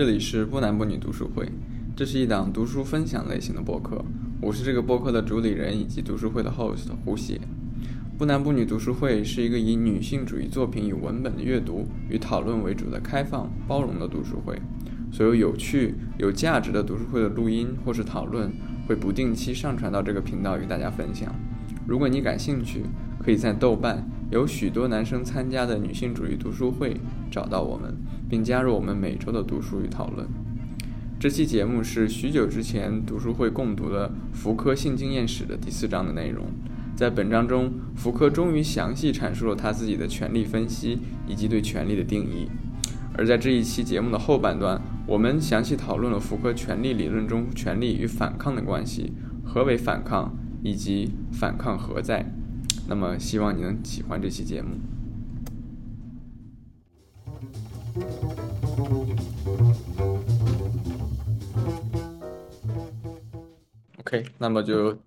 这里是不男不女读书会，这是一档读书分享类型的播客，我是这个播客的主理人以及读书会的 host 胡写。不男不女读书会是一个以女性主义作品与文本的阅读与讨论为主的开放包容的读书会。所有有趣、有价值的读书会的录音或是讨论会不定期上传到这个频道与大家分享。如果你感兴趣，可以在豆瓣有许多男生参加的女性主义读书会找到我们。并加入我们每周的读书与讨论。这期节目是许久之前读书会共读的福柯性经验史的第四章的内容。在本章中，福柯终于详细阐述了他自己的权力分析以及对权力的定义。而在这一期节目的后半段，我们详细讨论了福柯权力理论中权力与反抗的关系，何为反抗，以及反抗何在。那么，希望你能喜欢这期节目。OK，那么就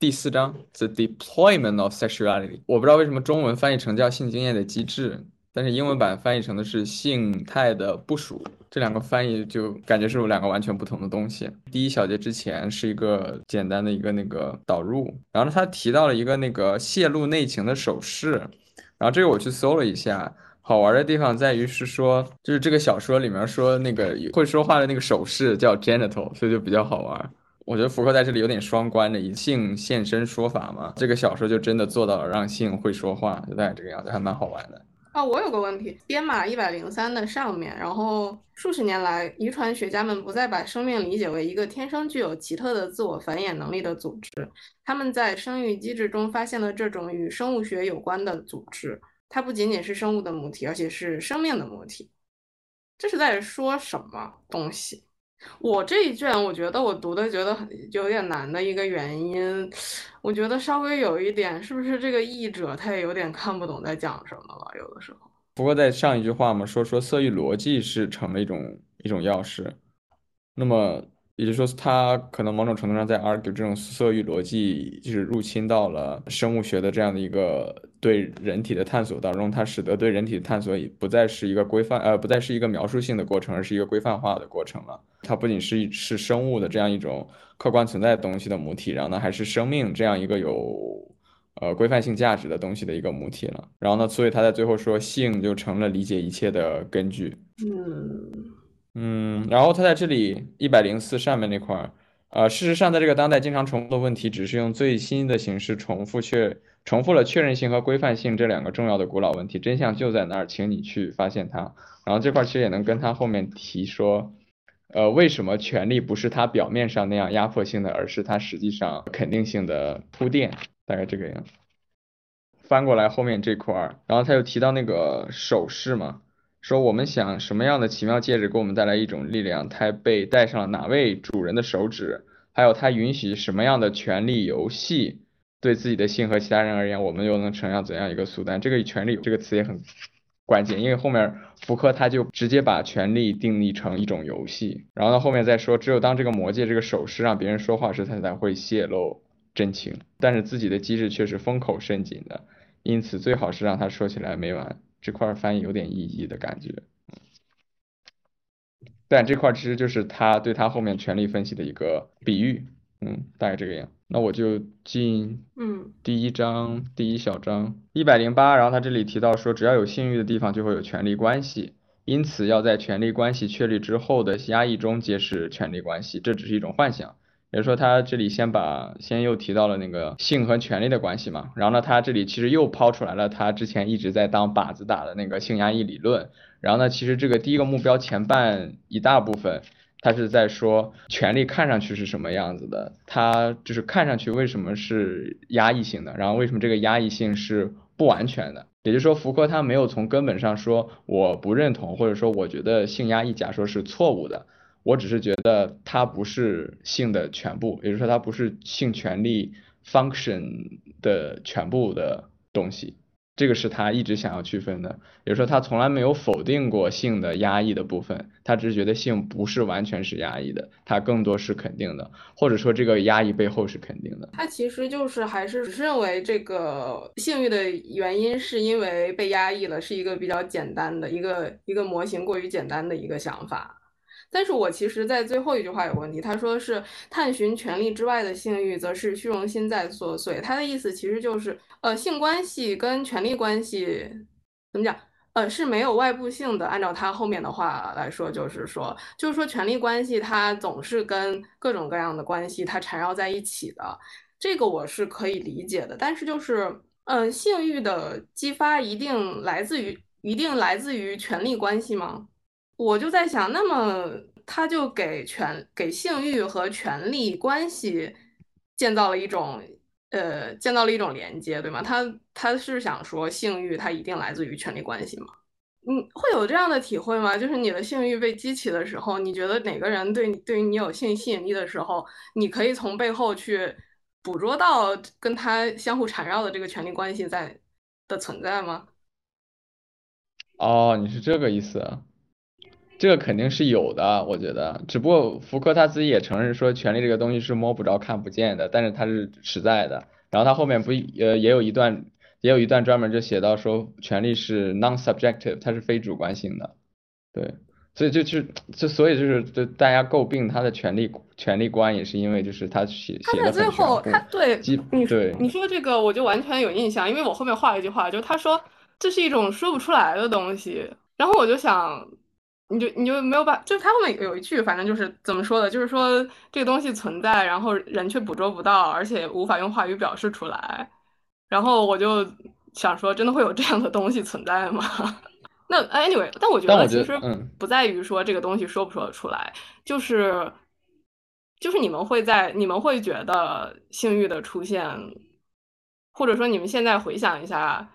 第四章，The Deployment of Sexuality。我不知道为什么中文翻译成叫性经验的机制，但是英文版翻译成的是性态的部署。这两个翻译就感觉是有两个完全不同的东西。第一小节之前是一个简单的一个那个导入，然后他提到了一个那个泄露内情的手势，然后这个我去搜了一下。好玩的地方在于是说，就是这个小说里面说那个会说话的那个手势叫 genital，所以就比较好玩。我觉得福克在这里有点双关的，以性现身说法嘛，这个小说就真的做到了让性会说话，就大概这个样子，还蛮好玩的。啊，我有个问题，编码一百零三的上面，然后数十年来，遗传学家们不再把生命理解为一个天生具有奇特的自我繁衍能力的组织，他们在生育机制中发现了这种与生物学有关的组织。它不仅仅是生物的母体，而且是生命的母体。这是在说什么东西？我这一卷，我觉得我读的觉得很有点难的一个原因，我觉得稍微有一点，是不是这个译者他也有点看不懂在讲什么了？有的时候。不过在上一句话嘛，说说色域逻辑是成了一种一种钥匙，那么。也就是说，他可能某种程度上在 argue 这种色域逻辑，就是入侵到了生物学的这样的一个对人体的探索当中，它使得对人体的探索不再是一个规范，呃，不再是一个描述性的过程，而是一个规范化的过程了。它不仅是是生物的这样一种客观存在的东西的母体，然后呢，还是生命这样一个有呃规范性价值的东西的一个母体了。然后呢，所以他在最后说，性就成了理解一切的根据。嗯。嗯，然后他在这里一百零四上面那块儿，呃，事实上，在这个当代经常重复的问题，只是用最新的形式重复确重复了确认性和规范性这两个重要的古老问题。真相就在那儿，请你去发现它。然后这块其实也能跟他后面提说，呃，为什么权力不是他表面上那样压迫性的，而是他实际上肯定性的铺垫，大概这个样子。翻过来后面这块儿，然后他又提到那个手势嘛。说我们想什么样的奇妙戒指给我们带来一种力量？它被戴上了哪位主人的手指？还有它允许什么样的权力游戏？对自己的性和其他人而言，我们又能呈现怎样一个苏丹？这个权力这个词也很关键，因为后面福柯他就直接把权力定义成一种游戏。然后呢，后面再说，只有当这个魔戒这个手势让别人说话时，他才会泄露真情。但是自己的机制却是封口甚紧的，因此最好是让他说起来没完。这块翻译有点意义的感觉，但这块其实就是他对他后面权力分析的一个比喻，嗯，大概这个样。那我就进，嗯，第一章第一小章一百零八，然后他这里提到说，只要有性欲的地方就会有权力关系，因此要在权力关系确立之后的压抑中揭示权力关系，这只是一种幻想。比如说，他这里先把先又提到了那个性和权力的关系嘛，然后呢，他这里其实又抛出来了他之前一直在当靶子打的那个性压抑理论，然后呢，其实这个第一个目标前半一大部分，他是在说权力看上去是什么样子的，他就是看上去为什么是压抑性的，然后为什么这个压抑性是不完全的，也就是说，福柯他没有从根本上说我不认同，或者说我觉得性压抑假说是错误的。我只是觉得它不是性的全部，也就是说它不是性权利 function 的全部的东西。这个是他一直想要区分的。也就是说，他从来没有否定过性的压抑的部分，他只是觉得性不是完全是压抑的，他更多是肯定的，或者说这个压抑背后是肯定的。他其实就是还是只是认为这个性欲的原因是因为被压抑了，是一个比较简单的一个一个模型过于简单的一个想法。但是我其实，在最后一句话有问题。他说是探寻权力之外的性欲，则是虚荣心在作祟。他的意思其实就是，呃，性关系跟权力关系怎么讲？呃，是没有外部性的。按照他后面的话来说，就是说，就是说，权力关系它总是跟各种各样的关系它缠绕在一起的。这个我是可以理解的。但是就是，嗯，性欲的激发一定来自于一定来自于权力关系吗？我就在想，那么他就给权给性欲和权力关系建造了一种呃建造了一种连接，对吗？他他是想说性欲它一定来自于权力关系吗？嗯，会有这样的体会吗？就是你的性欲被激起的时候，你觉得哪个人对你对于你有性吸引力的时候，你可以从背后去捕捉到跟他相互缠绕的这个权力关系在的存在吗？哦，你是这个意思。这个肯定是有的，我觉得，只不过福柯他自己也承认说，权力这个东西是摸不着、看不见的，但是它是实在的。然后他后面不呃也有一段，也有一段专门就写到说，权力是 non-subjective，它是非主观性的。对，所以就就就所以就是就大家诟病他的权力权力观，也是因为就是他写写的最后他对你对你说这个我就完全有印象，因为我后面画了一句话，就是他说这是一种说不出来的东西，然后我就想。你就你就没有把，就是他后面有一句，反正就是怎么说的，就是说这个东西存在，然后人却捕捉不到，而且无法用话语表示出来。然后我就想说，真的会有这样的东西存在吗？那 anyway，但我觉得其实不在于说这个东西说不说得出来，就是就是你们会在你们会觉得性欲的出现，或者说你们现在回想一下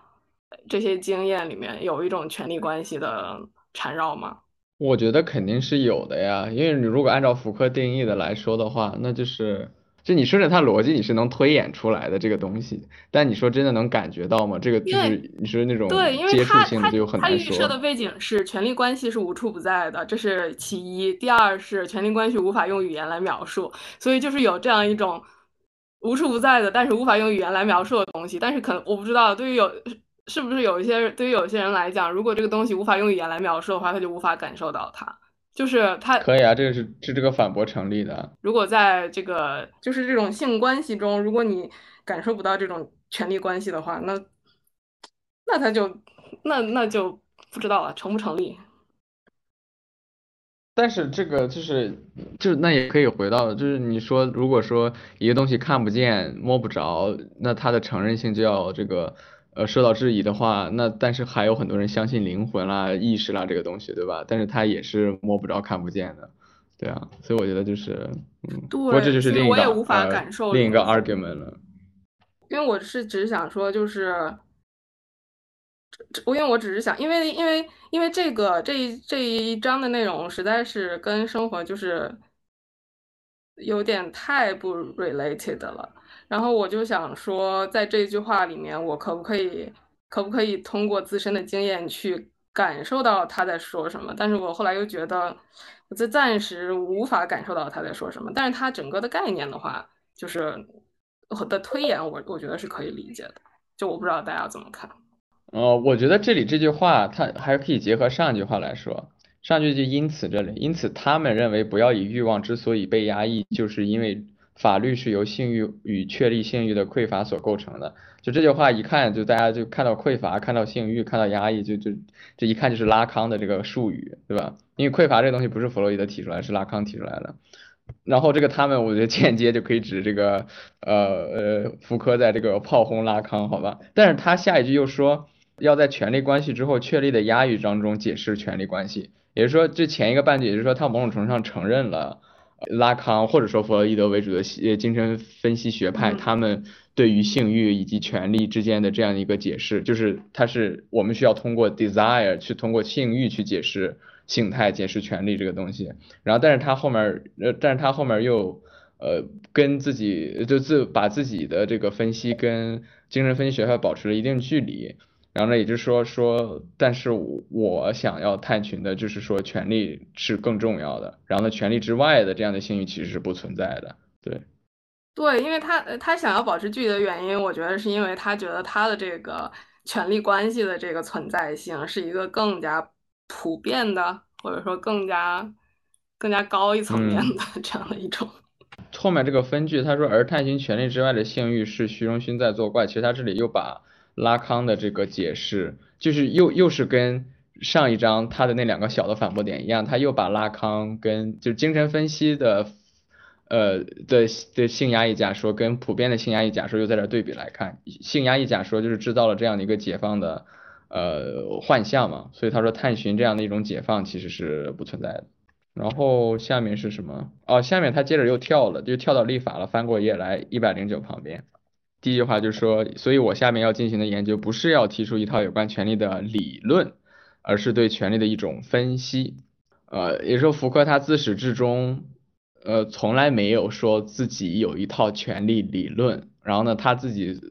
这些经验里面有一种权力关系的缠绕吗？我觉得肯定是有的呀，因为你如果按照福柯定义的来说的话，那就是，就你顺着他逻辑你是能推演出来的这个东西，但你说真的能感觉到吗？这个就是你说那种接触性的就很难说。他预设的背景是权力关系是无处不在的，这是其一；第二是权力关系无法用语言来描述，所以就是有这样一种无处不在的，但是无法用语言来描述的东西。但是可能我不知道，对于有。是不是有一些对于有些人来讲，如果这个东西无法用语言来描述的话，他就无法感受到它。就是他可以啊，这个是是这个反驳成立的。如果在这个就是这种性关系中，如果你感受不到这种权力关系的话，那那他就那那就不知道了，成不成立？但是这个就是就那也可以回到，就是你说如果说一个东西看不见摸不着，那它的承认性就要这个。呃，受到质疑的话，那但是还有很多人相信灵魂啦、意识啦这个东西，对吧？但是它也是摸不着、看不见的，对啊。所以我觉得就是，嗯，不过这就是另一个另一个 argument 了。因为我是只是想说，就是，我因为我只是想，因为因为因为这个这一这一章的内容实在是跟生活就是有点太不 related 了。然后我就想说，在这句话里面，我可不可以，可不可以通过自身的经验去感受到他在说什么？但是我后来又觉得，我这暂时无法感受到他在说什么。但是他整个的概念的话，就是我的推演，我我觉得是可以理解的。就我不知道大家怎么看。呃，我觉得这里这句话，它还可以结合上一句话来说。上句就因此这里，因此他们认为不要以欲望之所以被压抑，就是因为。法律是由性欲与确立性欲的匮乏所构成的。就这句话一看，就大家就看到匮乏，看到性欲，看到压抑，就就这一看就是拉康的这个术语，对吧？因为匮乏这个东西不是弗洛伊德提出来，是拉康提出来的。然后这个他们，我觉得间接就可以指这个呃呃福柯在这个炮轰拉康，好吧？但是他下一句又说要在权力关系之后确立的压抑当中解释权力关系，也就是说这前一个半句，也就是说他某种程度上承认了。拉康或者说弗洛伊德为主的精神分析学派，他们对于性欲以及权力之间的这样一个解释，就是它是我们需要通过 desire 去通过性欲去解释性态、解释权力这个东西。然后，但是他后面，呃，但是他后面又呃跟自己就自把自己的这个分析跟精神分析学派保持了一定距离。然后呢，也就是说说，但是我想要探寻的就是说，权力是更重要的。然后呢，权力之外的这样的性欲其实是不存在的。对，对，因为他他想要保持距离的原因，我觉得是因为他觉得他的这个权力关系的这个存在性是一个更加普遍的，或者说更加更加高一层面的这样的一种。后面这个分句他说，而探寻权力之外的性欲是虚荣心在作怪。其实他这里又把。拉康的这个解释，就是又又是跟上一章他的那两个小的反驳点一样，他又把拉康跟就是精神分析的，呃的的性压抑假说跟普遍的性压抑假说又在这对比来看，性压抑假说就是制造了这样的一个解放的呃幻象嘛，所以他说探寻这样的一种解放其实是不存在的。然后下面是什么？哦，下面他接着又跳了，就跳到立法了，翻过页来一百零九旁边。第一句话就是说，所以我下面要进行的研究不是要提出一套有关权力的理论，而是对权力的一种分析。呃，也说福柯他自始至终，呃，从来没有说自己有一套权力理论。然后呢，他自己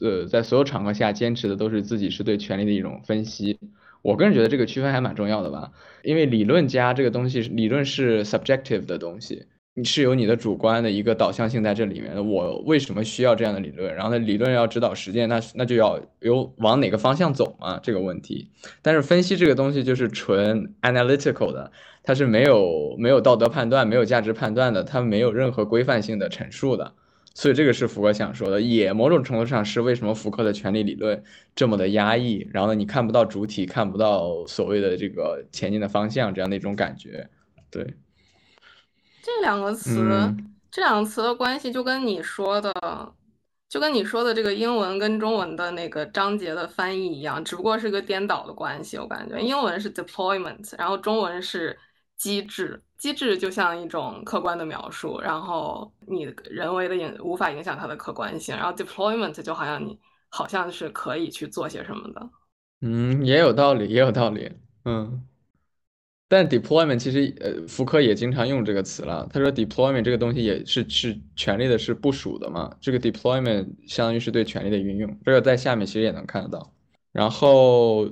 呃在所有场合下坚持的都是自己是对权力的一种分析。我个人觉得这个区分还蛮重要的吧，因为理论家这个东西，理论是 subjective 的东西。你是有你的主观的一个导向性在这里面的。我为什么需要这样的理论？然后呢，理论要指导实践，那那就要有往哪个方向走嘛？这个问题。但是分析这个东西就是纯 analytical 的，它是没有没有道德判断、没有价值判断的，它没有任何规范性的陈述的。所以这个是福柯想说的，也某种程度上是为什么福柯的权力理论这么的压抑。然后呢，你看不到主体，看不到所谓的这个前进的方向，这样的一种感觉，对。这两个词，这两个词的关系就跟你说的，就跟你说的这个英文跟中文的那个章节的翻译一样，只不过是个颠倒的关系。我感觉英文是 deployment，然后中文是机制。机制就像一种客观的描述，然后你人为的影无法影响它的客观性。然后 deployment 就好像你好像是可以去做些什么的。嗯，也有道理，也有道理。嗯。但 deployment 其实，呃，福柯也经常用这个词了。他说 deployment 这个东西也是是权力的，是部署的嘛。这个 deployment 相当于是对权力的运用，这个在下面其实也能看得到。然后，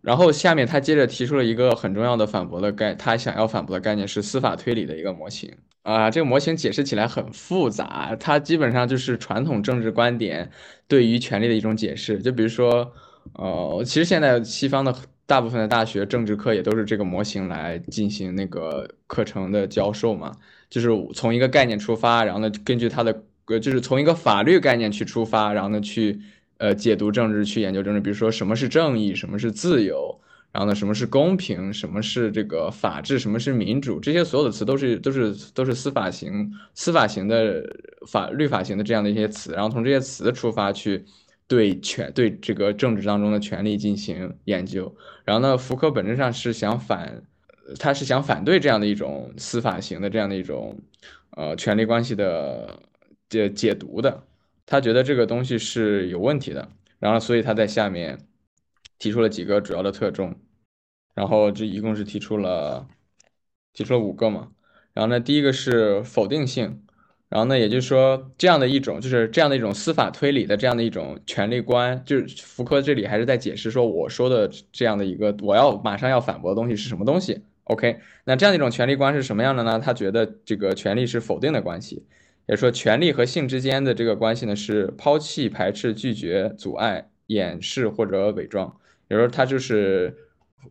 然后下面他接着提出了一个很重要的反驳的概，他想要反驳的概念是司法推理的一个模型啊。这个模型解释起来很复杂，它基本上就是传统政治观点对于权力的一种解释。就比如说，呃，其实现在西方的。大部分的大学政治课也都是这个模型来进行那个课程的教授嘛，就是从一个概念出发，然后呢，根据它的呃，就是从一个法律概念去出发，然后呢去呃解读政治，去研究政治。比如说什么是正义，什么是自由，然后呢什么是公平，什么是这个法治，什么是民主，这些所有的词都是都是都是司法型司法型的法律法型的这样的一些词，然后从这些词出发去。对权对这个政治当中的权利进行研究，然后呢，福柯本质上是想反，他是想反对这样的一种司法型的这样的一种呃权力关系的解解读的，他觉得这个东西是有问题的，然后所以他在下面提出了几个主要的特征，然后这一共是提出了提出了五个嘛，然后呢，第一个是否定性。然后呢，也就是说，这样的一种就是这样的一种司法推理的这样的一种权力观，就是福柯这里还是在解释说，我说的这样的一个我要马上要反驳的东西是什么东西？OK，那这样的一种权力观是什么样的呢？他觉得这个权力是否定的关系，也说权力和性之间的这个关系呢是抛弃、排斥、拒绝、阻碍、掩饰或者伪装，也就是说它就是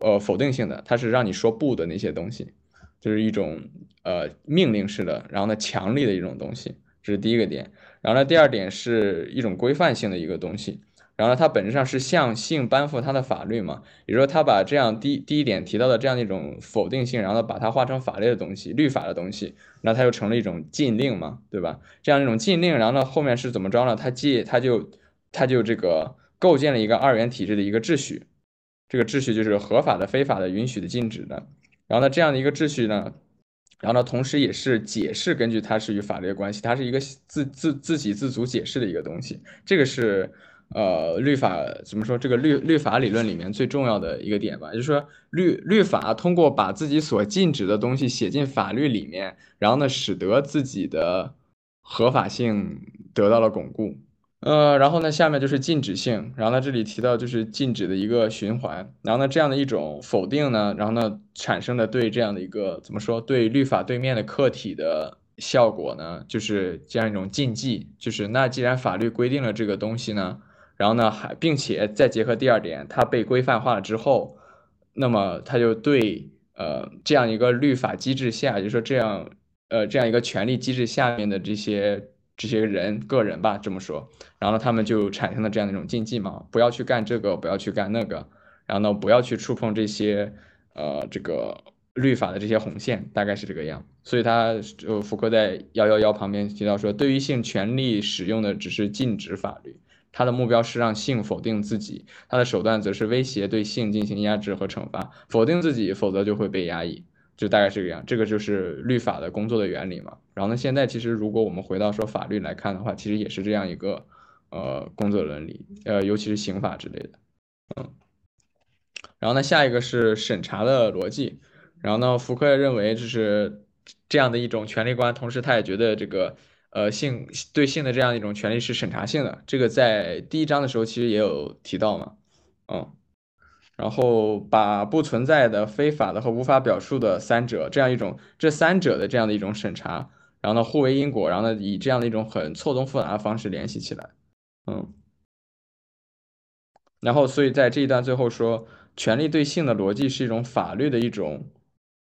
呃否定性的，它是让你说不的那些东西。就是一种呃命令式的，然后呢强力的一种东西，这是第一个点。然后呢第二点是一种规范性的一个东西。然后呢它本质上是向性颁布它的法律嘛，也就是说它把这样第第一点提到的这样的一种否定性，然后把它化成法律的东西、律法的东西，那它就成了一种禁令嘛，对吧？这样一种禁令，然后呢后面是怎么着呢？它既它就它就这个构建了一个二元体制的一个秩序，这个秩序就是合法的、非法的、允许的、禁止的。然后呢，这样的一个秩序呢，然后呢，同时也是解释根据它是与法律的关系，它是一个自自自给自足解释的一个东西。这个是呃律法怎么说？这个律律法理论里面最重要的一个点吧，就是说律律法通过把自己所禁止的东西写进法律里面，然后呢，使得自己的合法性得到了巩固。呃，然后呢，下面就是禁止性，然后呢，这里提到就是禁止的一个循环，然后呢，这样的一种否定呢，然后呢，产生的对这样的一个怎么说，对律法对面的客体的效果呢，就是这样一种禁忌，就是那既然法律规定了这个东西呢，然后呢，还并且再结合第二点，它被规范化了之后，那么它就对呃这样一个律法机制下，就是说这样呃这样一个权利机制下面的这些。这些人个人吧，这么说，然后，他们就产生了这样的一种禁忌嘛，不要去干这个，不要去干那个，然后呢，不要去触碰这些，呃，这个律法的这些红线，大概是这个样。所以他就福柯在幺幺幺旁边提到说，对于性权利使用的只是禁止法律，他的目标是让性否定自己，他的手段则是威胁对性进行压制和惩罚，否定自己，否则就会被压抑。就大概这个样，这个就是律法的工作的原理嘛。然后呢，现在其实如果我们回到说法律来看的话，其实也是这样一个呃工作伦理，呃，尤其是刑法之类的，嗯。然后呢，下一个是审查的逻辑。然后呢，福柯认为就是这样的一种权利观，同时他也觉得这个呃性对性的这样一种权利是审查性的。这个在第一章的时候其实也有提到嘛，嗯。然后把不存在的、非法的和无法表述的三者这样一种这三者的这样的一种审查，然后呢互为因果，然后呢以这样的一种很错综复杂的方式联系起来，嗯，然后所以在这一段最后说，权利对性的逻辑是一种法律的一种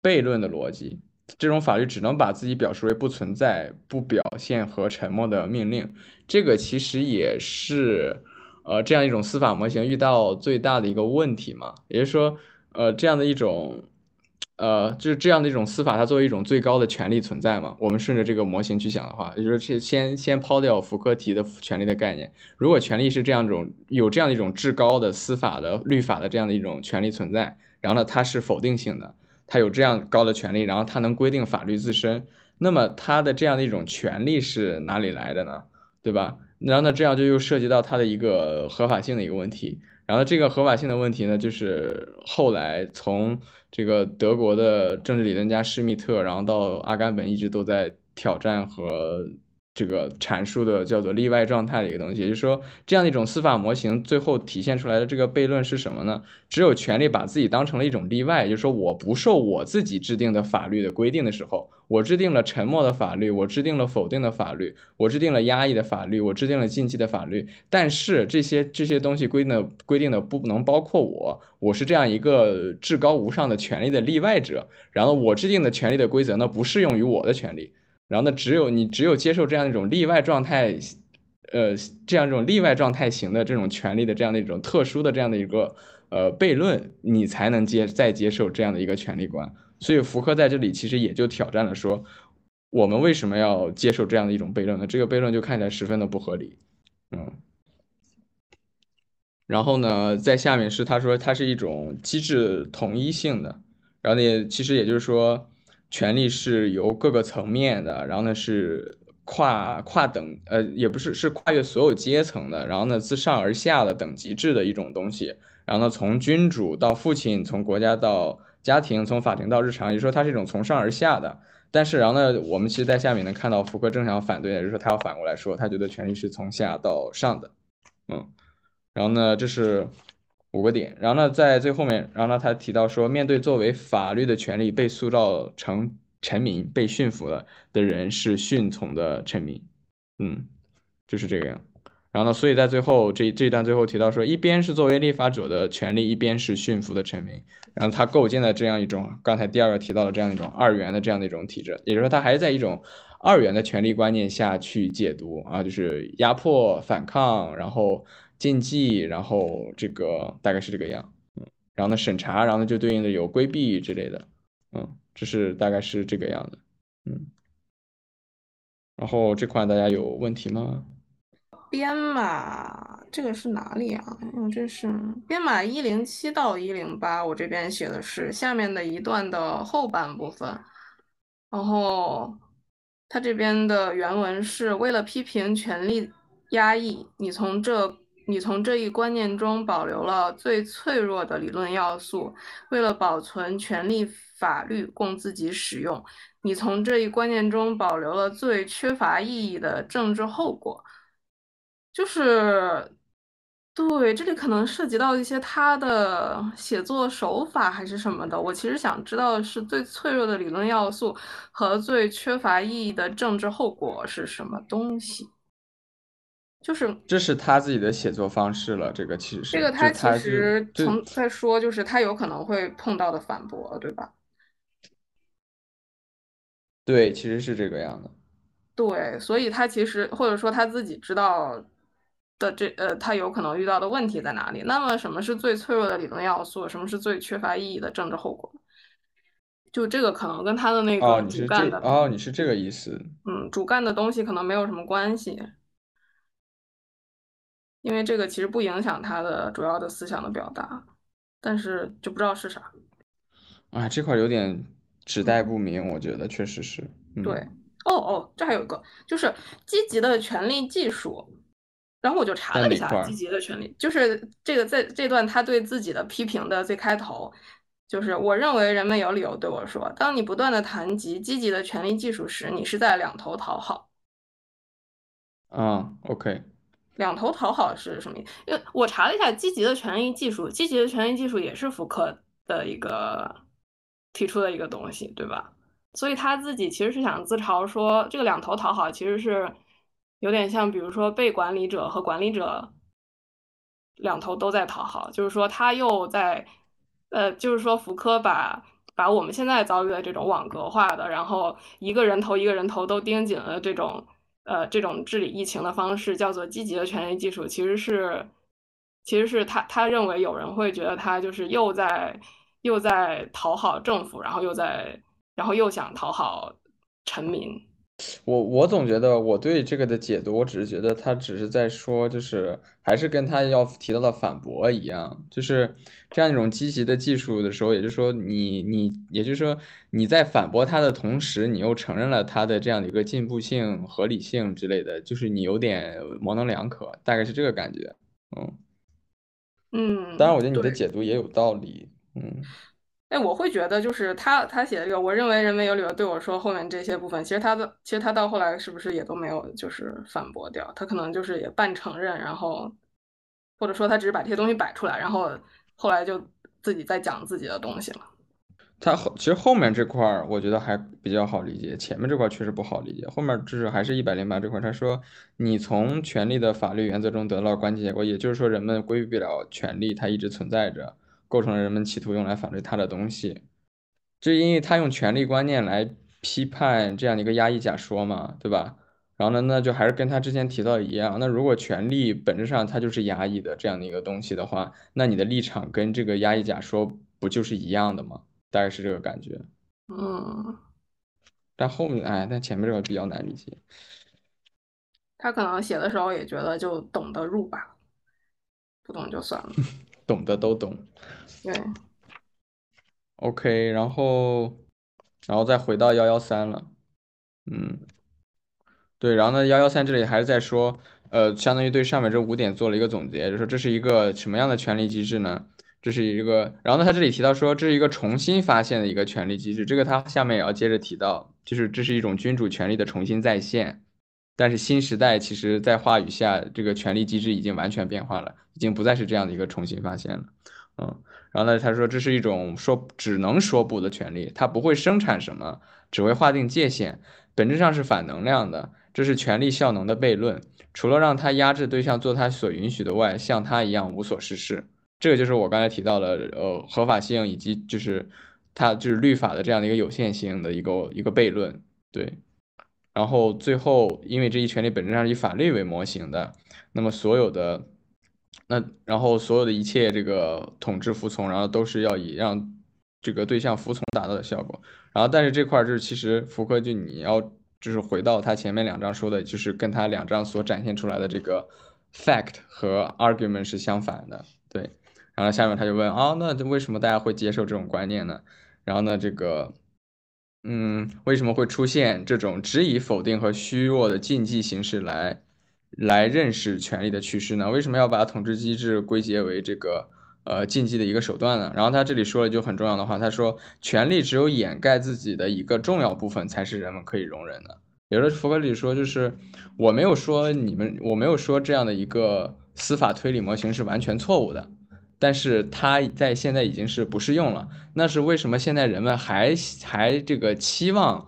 悖论的逻辑，这种法律只能把自己表述为不存在、不表现和沉默的命令，这个其实也是。呃，这样一种司法模型遇到最大的一个问题嘛，也就是说，呃，这样的一种，呃，就是这样的一种司法，它作为一种最高的权利存在嘛。我们顺着这个模型去想的话，也就是先先抛掉福柯提的权利的概念，如果权利是这样一种有这样一种至高的司法的律法的这样的一种权利存在，然后呢，它是否定性的，它有这样高的权利，然后它能规定法律自身，那么它的这样的一种权利是哪里来的呢？对吧？然后呢，这样就又涉及到它的一个合法性的一个问题。然后这个合法性的问题呢，就是后来从这个德国的政治理论家施密特，然后到阿甘本，一直都在挑战和。这个阐述的叫做例外状态的一个东西，也就是说，这样的一种司法模型最后体现出来的这个悖论是什么呢？只有权利把自己当成了一种例外，也就是说，我不受我自己制定的法律的规定的时候，我制定了沉默的法律，我制定了否定的法律，我制定了压抑的法律，我制定了禁忌的法律，但是这些这些东西规定的规定的不能包括我，我是这样一个至高无上的权利的例外者，然后我制定的权利的规则呢，不适用于我的权利。然后呢，只有你只有接受这样一种例外状态，呃，这样一种例外状态型的这种权利的这样的一种特殊的这样的一个呃悖论，你才能接再接受这样的一个权利观。所以福柯在这里其实也就挑战了说，我们为什么要接受这样的一种悖论呢？这个悖论就看起来十分的不合理，嗯。然后呢，在下面是他说它是一种机制统一性的，然后呢，其实也就是说。权力是由各个层面的，然后呢是跨跨等，呃，也不是是跨越所有阶层的，然后呢自上而下的等级制的一种东西，然后呢从君主到父亲，从国家到家庭，从法庭到日常，也就是说它是一种从上而下的。但是然后呢，我们其实在下面能看到福柯正想反对，也就是说他要反过来说，他觉得权力是从下到上的，嗯，然后呢这是。五个点，然后呢，在最后面，然后呢，他提到说，面对作为法律的权利被塑造成臣民、被驯服了的人是顺从的臣民，嗯，就是这个样。然后呢，所以在最后这这一段最后提到说，一边是作为立法者的权利，一边是驯服的臣民，然后他构建了这样一种刚才第二个提到的这样一种二元的这样的一种体制，也就是说，他还是在一种二元的权利观念下去解读啊，就是压迫、反抗，然后。禁忌，然后这个大概是这个样，嗯，然后呢审查，然后呢就对应的有规避之类的，嗯，这是大概是这个样的，嗯，然后这块大家有问题吗？编码这个是哪里啊？我这是编码一零七到一零八，我这边写的是下面的一段的后半部分，然后他这边的原文是为了批评权力压抑，你从这。你从这一观念中保留了最脆弱的理论要素，为了保存权力法律供自己使用。你从这一观念中保留了最缺乏意义的政治后果，就是对，这里可能涉及到一些他的写作手法还是什么的。我其实想知道的是最脆弱的理论要素和最缺乏意义的政治后果是什么东西。就是这是他自己的写作方式了，这个其实这个他其实就从在说，就是他有可能会碰到的反驳，对吧？对，其实是这个样的。对，所以他其实或者说他自己知道的这呃，他有可能遇到的问题在哪里？那么什么是最脆弱的理论要素？什么是最缺乏意义的政治后果？就这个可能跟他的那个主干的哦，你是这个意思？嗯，主干的东西可能没有什么关系。因为这个其实不影响他的主要的思想的表达，但是就不知道是啥。啊，这块有点指代不明，我觉得确实是。对，哦哦，这还有一个就是积极的权力技术，然后我就查了一下积极的权利，就是这个在这段他对自己的批评的最开头，就是我认为人们有理由对我说，当你不断的谈及积极的权利技术时，你是在两头讨好。嗯，OK。两头讨好是什么意思？因为我查了一下，积极的权利技术，积极的权利技术也是福柯的一个提出的一个东西，对吧？所以他自己其实是想自嘲说，这个两头讨好其实是有点像，比如说被管理者和管理者两头都在讨好，就是说他又在，呃，就是说福柯把把我们现在遭遇的这种网格化的，然后一个人头一个人头都盯紧了这种。呃，这种治理疫情的方式叫做积极的权力技术，其实是，其实是他他认为有人会觉得他就是又在又在讨好政府，然后又在然后又想讨好臣民。我我总觉得我对这个的解读，我只是觉得他只是在说，就是还是跟他要提到的反驳一样，就是这样一种积极的技术的时候，也就是说你你也就是说你在反驳他的同时，你又承认了他的这样的一个进步性、合理性之类的，就是你有点模棱两可，大概是这个感觉，嗯。嗯，当然我觉得你的解读也有道理，嗯。哎，我会觉得就是他他写的这个，我认为人们有理由对我说后面这些部分，其实他的其实他到后来是不是也都没有就是反驳掉？他可能就是也半承认，然后或者说他只是把这些东西摆出来，然后后来就自己在讲自己的东西了。他后其实后面这块儿我觉得还比较好理解，前面这块确实不好理解。后面就是还是一百零八这块，他说你从权力的法律原则中得到关键结果，也就是说人们规避不了权力，它一直存在着。构成了人们企图用来反对他的东西，就因为他用权力观念来批判这样的一个压抑假说嘛，对吧？然后呢，那就还是跟他之前提到的一样，那如果权力本质上它就是压抑的这样的一个东西的话，那你的立场跟这个压抑假说不就是一样的吗？大概是这个感觉。嗯。但后面哎，但前面这个比较难理解。他可能写的时候也觉得就懂得入吧，不懂就算了。懂的都懂，对，OK，然后，然后再回到幺幺三了，嗯，对，然后呢，幺幺三这里还是在说，呃，相当于对上面这五点做了一个总结，就说这是一个什么样的权力机制呢？这是一个，然后呢，他这里提到说这是一个重新发现的一个权力机制，这个他下面也要接着提到，就是这是一种君主权力的重新再现。但是新时代其实，在话语下，这个权力机制已经完全变化了，已经不再是这样的一个重新发现了。嗯，然后呢，他说这是一种说只能说不的权利，它不会生产什么，只会划定界限，本质上是反能量的。这是权力效能的悖论，除了让他压制对象做他所允许的外，像他一样无所事事。这个就是我刚才提到的，呃，合法性以及就是它就是律法的这样的一个有限性的一个一个悖论，对。然后最后，因为这一权利本质上是以法律为模型的，那么所有的那然后所有的一切这个统治服从，然后都是要以让这个对象服从达到的效果。然后但是这块就是其实福柯就你要就是回到他前面两章说的，就是跟他两章所展现出来的这个 fact 和 argument 是相反的，对。然后下面他就问啊，那为什么大家会接受这种观念呢？然后呢这个。嗯，为什么会出现这种只以否定和虚弱的禁忌形式来来认识权力的趋势呢？为什么要把统治机制归结为这个呃禁忌的一个手段呢？然后他这里说了就很重要的话，他说权力只有掩盖自己的一个重要部分才是人们可以容忍的。有的福格里说，就是我没有说你们，我没有说这样的一个司法推理模型是完全错误的，但是它在现在已经是不适用了。那是为什么现在人们还还这个期望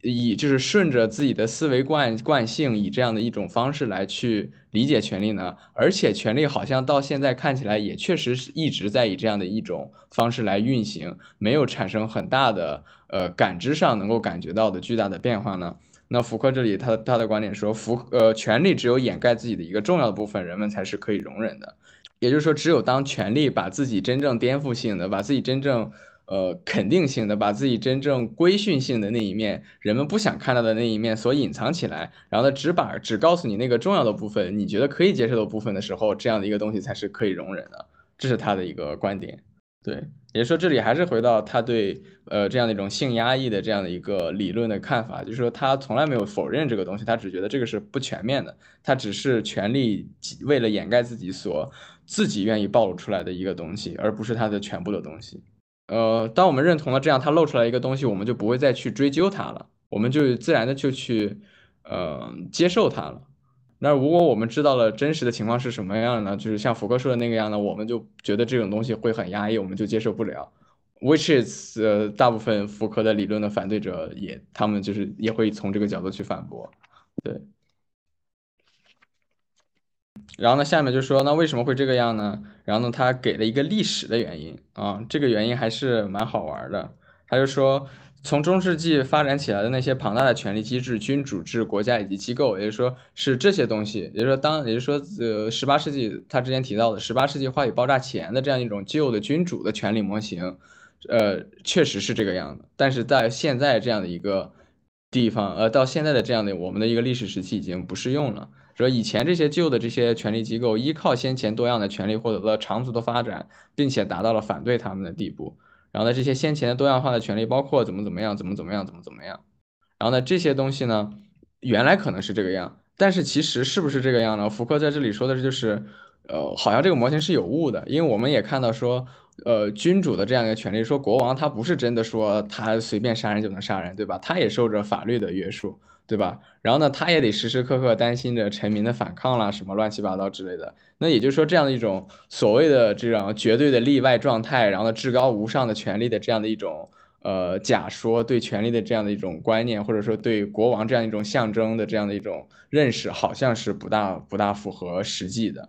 以就是顺着自己的思维惯惯性，以这样的一种方式来去理解权利呢？而且权利好像到现在看起来也确实是一直在以这样的一种方式来运行，没有产生很大的呃感知上能够感觉到的巨大的变化呢？那福柯这里他他的观点说，福呃权力只有掩盖自己的一个重要的部分，人们才是可以容忍的。也就是说，只有当权力把自己真正颠覆性的、把自己真正呃肯定性的、把自己真正规训性的那一面，人们不想看到的那一面所隐藏起来，然后呢，只把只告诉你那个重要的部分，你觉得可以接受的部分的时候，这样的一个东西才是可以容忍的。这是他的一个观点。对，也就是说，这里还是回到他对呃这样的一种性压抑的这样的一个理论的看法，就是说他从来没有否认这个东西，他只觉得这个是不全面的，他只是权力为了掩盖自己所自己愿意暴露出来的一个东西，而不是他的全部的东西。呃，当我们认同了这样他露出来一个东西，我们就不会再去追究他了，我们就自然的就去呃接受它了。那如果我们知道了真实的情况是什么样呢？就是像福柯说的那个样的，我们就觉得这种东西会很压抑，我们就接受不了。Which is 呃，大部分福柯的理论的反对者也，他们就是也会从这个角度去反驳。对。然后呢，下面就说那为什么会这个样呢？然后呢，他给了一个历史的原因啊，这个原因还是蛮好玩的。他就说。从中世纪发展起来的那些庞大的权力机制，君主制国家以及机构，也就是说是这些东西，也就是说当，也就是说，呃，十八世纪他之前提到的十八世纪话语爆炸前的这样一种旧的君主的权力模型，呃，确实是这个样子。但是在现在这样的一个地方，呃，到现在的这样的我们的一个历史时期已经不适用了。说以前这些旧的这些权力机构依靠先前多样的权力获得了长足的发展，并且达到了反对他们的地步。然后呢，这些先前的多样化的权利，包括怎么怎么样，怎么怎么样，怎么怎么样。然后呢，这些东西呢，原来可能是这个样，但是其实是不是这个样呢？福柯在这里说的就是，呃，好像这个模型是有误的，因为我们也看到说，呃，君主的这样一个权利，说国王他不是真的说他随便杀人就能杀人，对吧？他也受着法律的约束。对吧？然后呢，他也得时时刻刻担心着臣民的反抗啦，什么乱七八糟之类的。那也就是说，这样的一种所谓的这样绝对的例外状态，然后呢，至高无上的权利的这样的一种呃假说，对权力的这样的一种观念，或者说对国王这样一种象征的这样的一种认识，好像是不大不大符合实际的。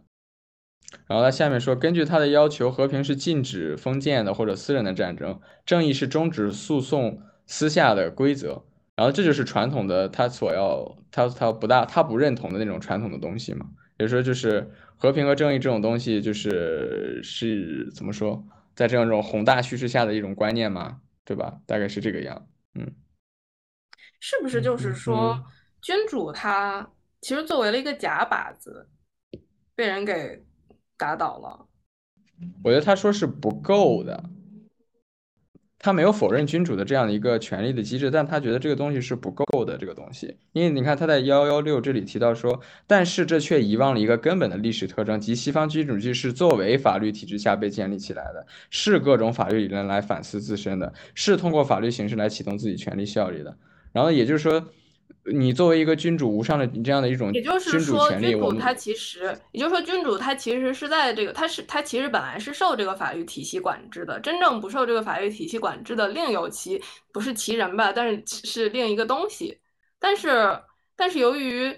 然后他下面说，根据他的要求，和平是禁止封建的或者私人的战争，正义是终止诉讼私下的规则。然后这就是传统的他所要他他不大他不认同的那种传统的东西嘛，也就是说就是和平和正义这种东西就是是怎么说，在这样一种宏大叙事下的一种观念嘛，对吧？大概是这个样，嗯，是不是就是说君主他其实作为了一个假靶子，被人给打倒了？我觉得他说是不够的。他没有否认君主的这样的一个权利的机制，但他觉得这个东西是不够的。这个东西，因为你看他在幺幺六这里提到说，但是这却遗忘了一个根本的历史特征，即西方君主制是作为法律体制下被建立起来的，是各种法律理论来反思自身的，是通过法律形式来启动自己权利效力的。然后也就是说。你作为一个君主无上的你这样的一种，也就是说，君主他其实，也就是说，君主他其实是在这个，他是他其实本来是受这个法律体系管制的，真正不受这个法律体系管制的另有其不是其人吧，但是是另一个东西，但是但是由于，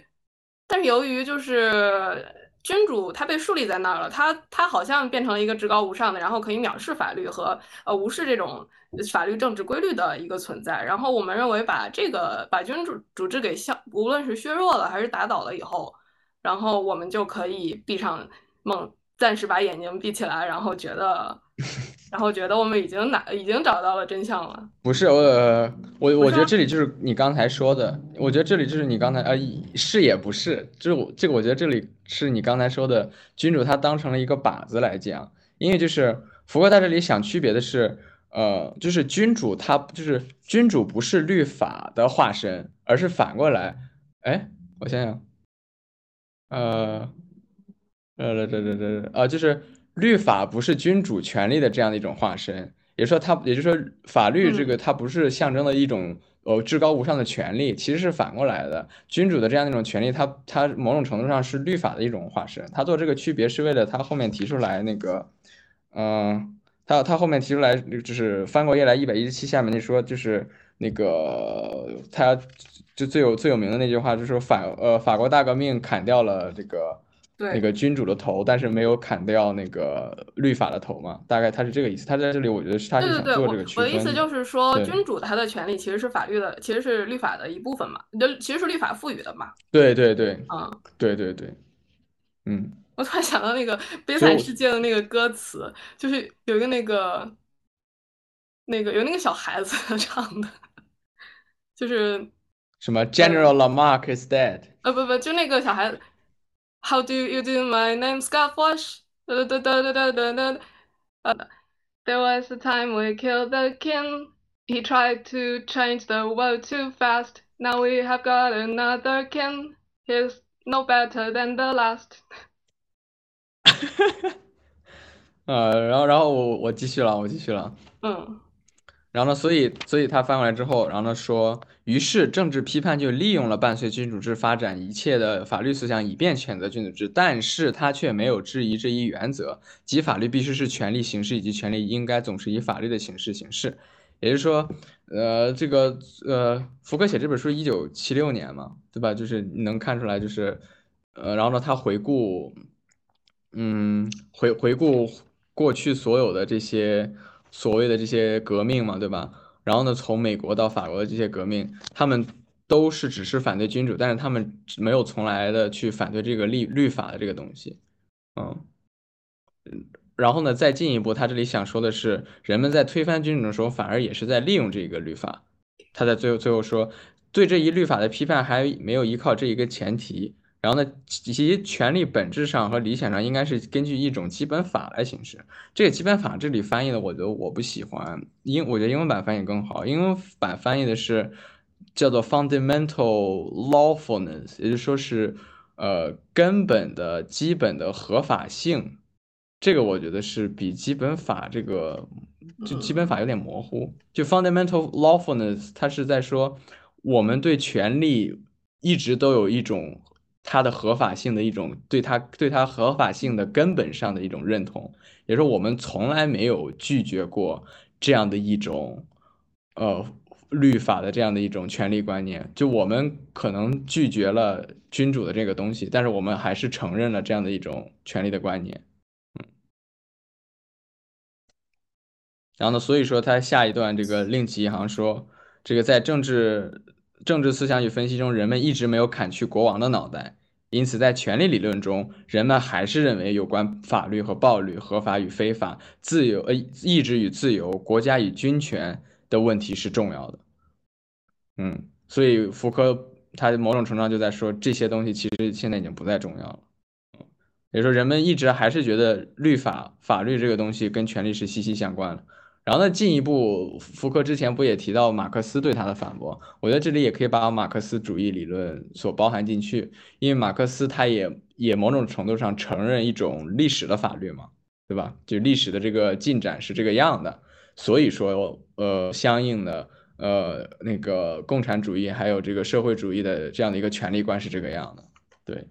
但是由于就是。君主他被树立在那儿了，他他好像变成了一个至高无上的，然后可以藐视法律和呃无视这种法律政治规律的一个存在。然后我们认为把这个把君主主制给消，无论是削弱了还是打倒了以后，然后我们就可以闭上梦，暂时把眼睛闭起来，然后觉得。然后觉得我们已经拿已经找到了真相了。不是我我我觉得这里就是你刚才说的，我觉得这里就是你刚才呃是也不是，就是我这个我觉得这里是你刚才说的君主他当成了一个靶子来讲，因为就是福克在这里想区别的是，呃，就是君主他就是君主不是律法的化身，而是反过来，哎，我想想，呃，呃这这这这啊就是。律法不是君主权力的这样的一种化身，也就是说它，也就是说法律这个嗯它不是象征的一种呃至高无上的权利，其实是反过来的。君主的这样一种权利，它它某种程度上是律法的一种化身。他做这个区别是为了他后面提出来那个，嗯、他他后面提出来就是翻过页来一百一十七下面那说就是那个他就最有最有名的那句话就是说法呃法国大革命砍掉了这个对那个君主的头，但是没有砍掉那个律法的头嘛，大概他是这个意思。他在这里我觉得是他是对对对，我想做这个区我的意思就是说，君主他的权利其实是法律的，其实是律法的一部分嘛，就其实是律法赋予的嘛。对对对嗯，对对对，嗯。我突然想到那个《悲惨世界》的那个歌词，就是有一个那个那个有那个小孩子唱的，就是什么 General Lamarck is dead，呃不不，就那个小孩子，How do you do? My name's Scott Wash. 哒哒哒哒哒哒哒。呃，There was a time we killed the king. He tried to change the world too fast. Now we have got another king. He's no better than the last. 呃，然后然后我我继续了，我继续了。嗯然后呢，所以所以他翻过来之后，然后呢说，于是政治批判就利用了伴随君主制发展一切的法律思想，以便谴责君主制，但是他却没有质疑这一原则，即法律必须是权力形式，以及权力应该总是以法律的形式行事。也就是说，呃，这个呃，福柯写这本书一九七六年嘛，对吧？就是能看出来，就是呃，然后呢，他回顾，嗯，回回顾过去所有的这些所谓的这些革命嘛，对吧？然后呢，从美国到法国的这些革命，他们都是只是反对君主，但是他们没有从来的去反对这个律律法的这个东西，嗯。然后呢，再进一步，他这里想说的是，人们在推翻君主的时候，反而也是在利用这个律法。他在最后最后说，对这一律法的批判还没有依靠这一个前提。然后呢，其权利本质上和理想上应该是根据一种基本法来行使。这个基本法这里翻译的，我觉得我不喜欢，英我觉得英文版翻译更好。英文版翻译的是叫做 fundamental lawfulness，也就说是呃根本的基本的合法性。这个我觉得是比基本法这个，就基本法有点模糊。就 fundamental lawfulness，它是在说我们对权利一直都有一种它的合法性的一种对它对它合法性的根本上的一种认同，也是我们从来没有拒绝过这样的一种呃律法的这样的一种权利观念。就我们可能拒绝了君主的这个东西，但是我们还是承认了这样的一种权利的观念。嗯然后呢，所以说他下一段这个另起一行说，这个在政治政治思想与分析中，人们一直没有砍去国王的脑袋，因此在权力理论中，人们还是认为有关法律和暴律、合法与非法、自由呃意志与自由、国家与军权的问题是重要的。嗯，所以福柯他某种程度上就在说，这些东西其实现在已经不再重要了。嗯也就是说，人们一直还是觉得律法、法律这个东西跟权力是息息相关的。然后呢，进一步，福柯之前不也提到马克思对他的反驳？我觉得这里也可以把马克思主义理论所包含进去，因为马克思他也也某种程度上承认一种历史的法律嘛，对吧？就历史的这个进展是这个样的，所以说，呃，相应的，呃，那个共产主义还有这个社会主义的这样的一个权力观是这个样的，对。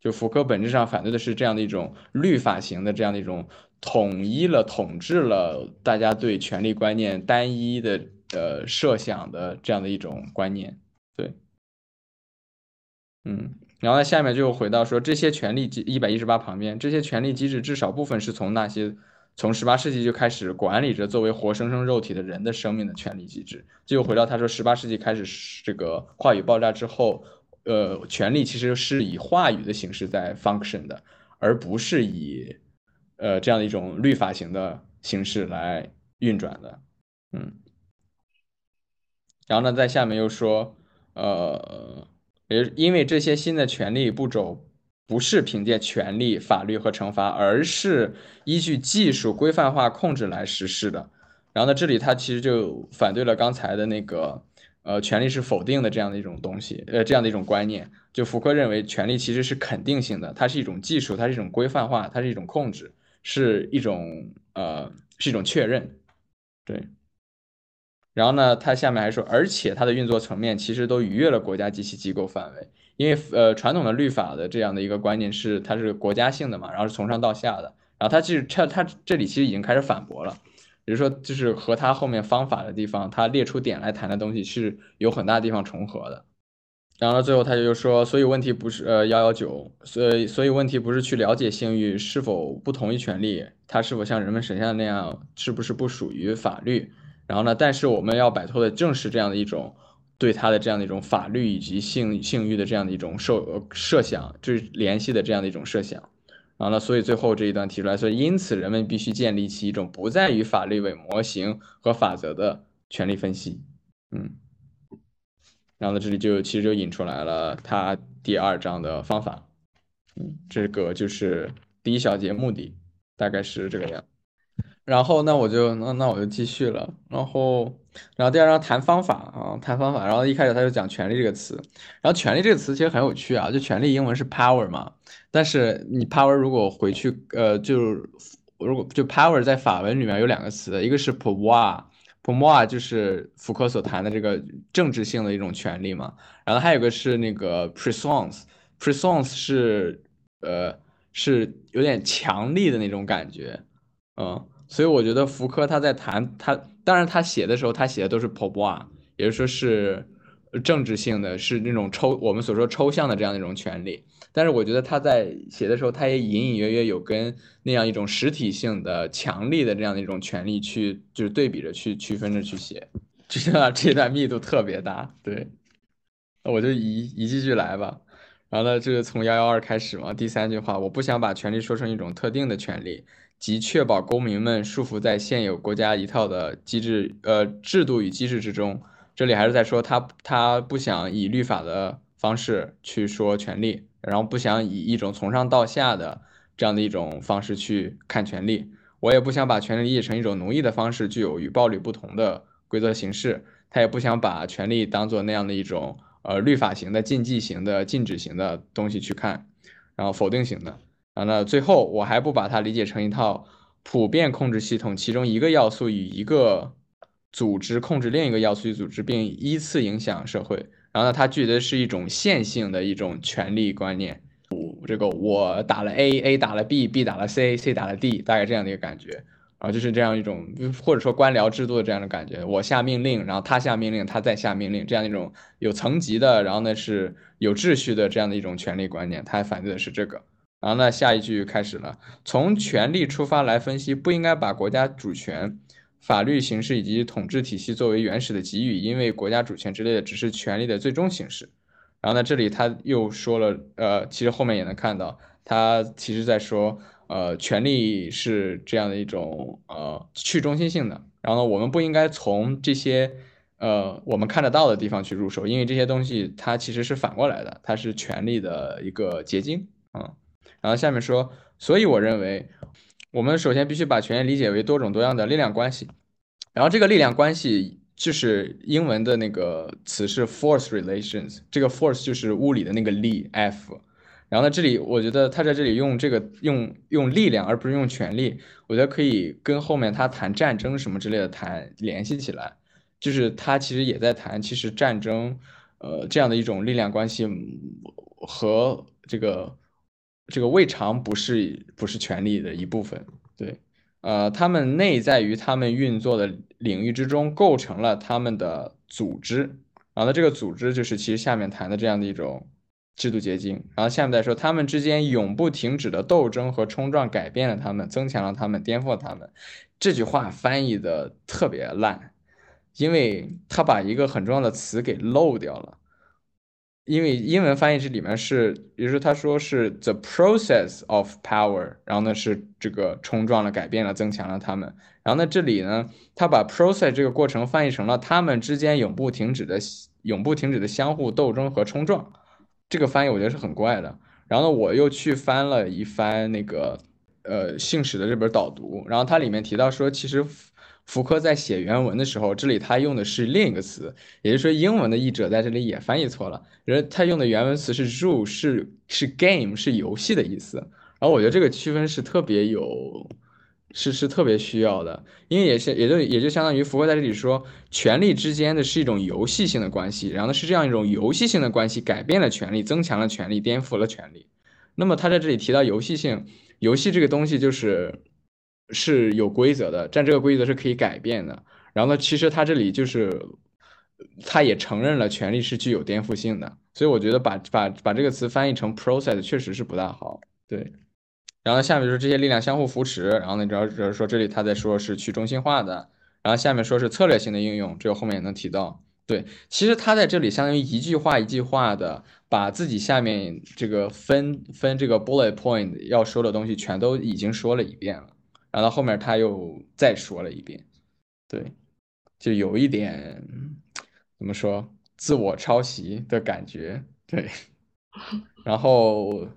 就福柯本质上反对的是这样的一种律法型的这样的一种统一了、统治了大家对权力观念单一的呃设想的这样的一种观念，对，嗯，然后呢，下面就回到说这些权力机一百一十八旁边，这些权力机制至少部分是从那些从十八世纪就开始管理着作为活生生肉体的人的生命的权利机制，就回到他说十八世纪开始这个话语爆炸之后。呃，权力其实是以话语的形式在 function 的，而不是以呃这样的一种律法型的形式来运转的，嗯。然后呢，在下面又说，呃，也因为这些新的权利步骤不是凭借权力、法律和惩罚，而是依据技术规范化控制来实施的。然后呢，这里他其实就反对了刚才的那个。呃，权利是否定的这样的一种东西，呃，这样的一种观念，就福柯认为权利其实是肯定性的，它是一种技术，它是一种规范化，它是一种控制，是一种呃，是一种确认，对。然后呢，他下面还说，而且它的运作层面其实都逾越了国家及其机构范围，因为呃传统的律法的这样的一个观念是它是国家性的嘛，然后是从上到下的，然后他其实他他这里其实已经开始反驳了，比如说就是和他后面方法的地方，他列出点来谈的东西是有很大地方重合的。然后最后他就说，所以问题不是呃幺幺九，所以所以问题不是去了解性欲是否不同于权利，它是否像人们想象的那样，是不是不属于法律。然后呢？但是我们要摆脱的正是这样的一种对他的这样的一种法律以及性性欲的这样的一种设设想，就是联系的这样的一种设想。啊，那？所以最后这一段提出来，所以因此人们必须建立起一种不在于法律为模型和法则的权利分析。嗯。然后呢？这里就其实就引出来了他第二章的方法。嗯，这个就是第一小节目的，大概是这个样。然后那我就那那我就继续了，然后然后第二章谈方法啊，谈方法，然后一开始他就讲权力这个词，然后权力这个词其实很有趣啊，就权力英文是 power 嘛，但是你 power 如果回去呃就如果就 power 在法文里面有两个词，一个是 pouvoir，pouvoir 就是福柯所谈的这个政治性的一种权利嘛，然后还有一个是那个 presence，presence 是呃是有点强力的那种感觉，嗯。所以我觉得福柯他在谈他，当然他写的时候他写的都是 p o b o i 也就是说是政治性的，是那种抽我们所说抽象的这样的一种权利。但是我觉得他在写的时候，他也隐隐约约有跟那样一种实体性的、强力的这样的一种权利去就是对比着去区分着去写。这段这段密度特别大，对，那我就一一句句来吧。然后呢，这个从幺幺二开始嘛，第三句话，我不想把权利说成一种特定的权利。即确保公民们束缚在现有国家一套的机制、呃制度与机制之中。这里还是在说他他不想以律法的方式去说权利，然后不想以一种从上到下的这样的一种方式去看权利。我也不想把权利理解成一种奴役的方式，具有与暴力不同的规则形式。他也不想把权利当做那样的一种呃律法型的、禁忌型的、禁止型的东西去看，然后否定型的。啊，那最后我还不把它理解成一套普遍控制系统，其中一个要素与一个组织控制另一个要素与组织，并依次影响社会。然后呢，它具的是一种线性的一种权力观念。这个我打了 A，A 打了 B，B 打了 C，C 打了 D，大概这样的一个感觉。然后就是这样一种，或者说官僚制度的这样的感觉。我下命令，然后他下命令，他再下命令，这样一种有层级的，然后呢是有秩序的这样的一种权力观念。它反对的是这个。然后呢，下一句开始了。从权力出发来分析，不应该把国家主权、法律形式以及统治体系作为原始的给予，因为国家主权之类的只是权力的最终形式。然后呢，这里他又说了，呃，其实后面也能看到，他其实在说，呃，权力是这样的一种呃去中心性的。然后呢，我们不应该从这些呃我们看得到的地方去入手，因为这些东西它其实是反过来的，它是权力的一个结晶，嗯。然后下面说，所以我认为，我们首先必须把权力理解为多种多样的力量关系。然后这个力量关系就是英文的那个词是 force relations，这个 force 就是物理的那个力 F。然后呢，这里我觉得他在这里用这个用用力量而不是用权力，我觉得可以跟后面他谈战争什么之类的谈联系起来，就是他其实也在谈，其实战争，呃，这样的一种力量关系和这个。这个未尝不是不是权力的一部分，对，呃，他们内在于他们运作的领域之中，构成了他们的组织，然后这个组织就是其实下面谈的这样的一种制度结晶，然后下面再说他们之间永不停止的斗争和冲撞改变了他们，增强了他们，颠覆了他们。这句话翻译的特别烂，因为他把一个很重要的词给漏掉了。因为英文翻译这里面是，比如说他说是 the process of power，然后呢是这个冲撞了、改变了、增强了他们。然后呢这里呢，他把 process 这个过程翻译成了他们之间永不停止的、永不停止的相互斗争和冲撞。这个翻译我觉得是很怪的。然后呢我又去翻了一翻那个呃信史的这本导读，然后它里面提到说其实。福柯在写原文的时候，这里他用的是另一个词，也就是说，英文的译者在这里也翻译错了。人他用的原文词是 “rule”，是是 “game”，是游戏的意思。然后我觉得这个区分是特别有是是特别需要的，因为也是也就也就相当于福柯在这里说，权力之间的是一种游戏性的关系，然后呢是这样一种游戏性的关系改变了权力，增强了权力，颠覆了权力。那么他在这里提到游戏性，游戏这个东西就是是有规则的，但这个规则是可以改变的。然后呢，其实他这里就是他也承认了权力是具有颠覆性的，所以我觉得把把把这个词翻译成 process 确实是不大好，对。然后下面就是这些力量相互扶持，然后呢，主要是说这里他在说是去中心化的，然后下面说是策略性的应用，这个后面也能提到。对，其实他在这里相当于一句话一句话的把自己下面这个分分这个 bullet point 要说的东西全都已经说了一遍了，然后后面他又再说了一遍，对，就有一点怎么说自我抄袭的感觉，对，然后。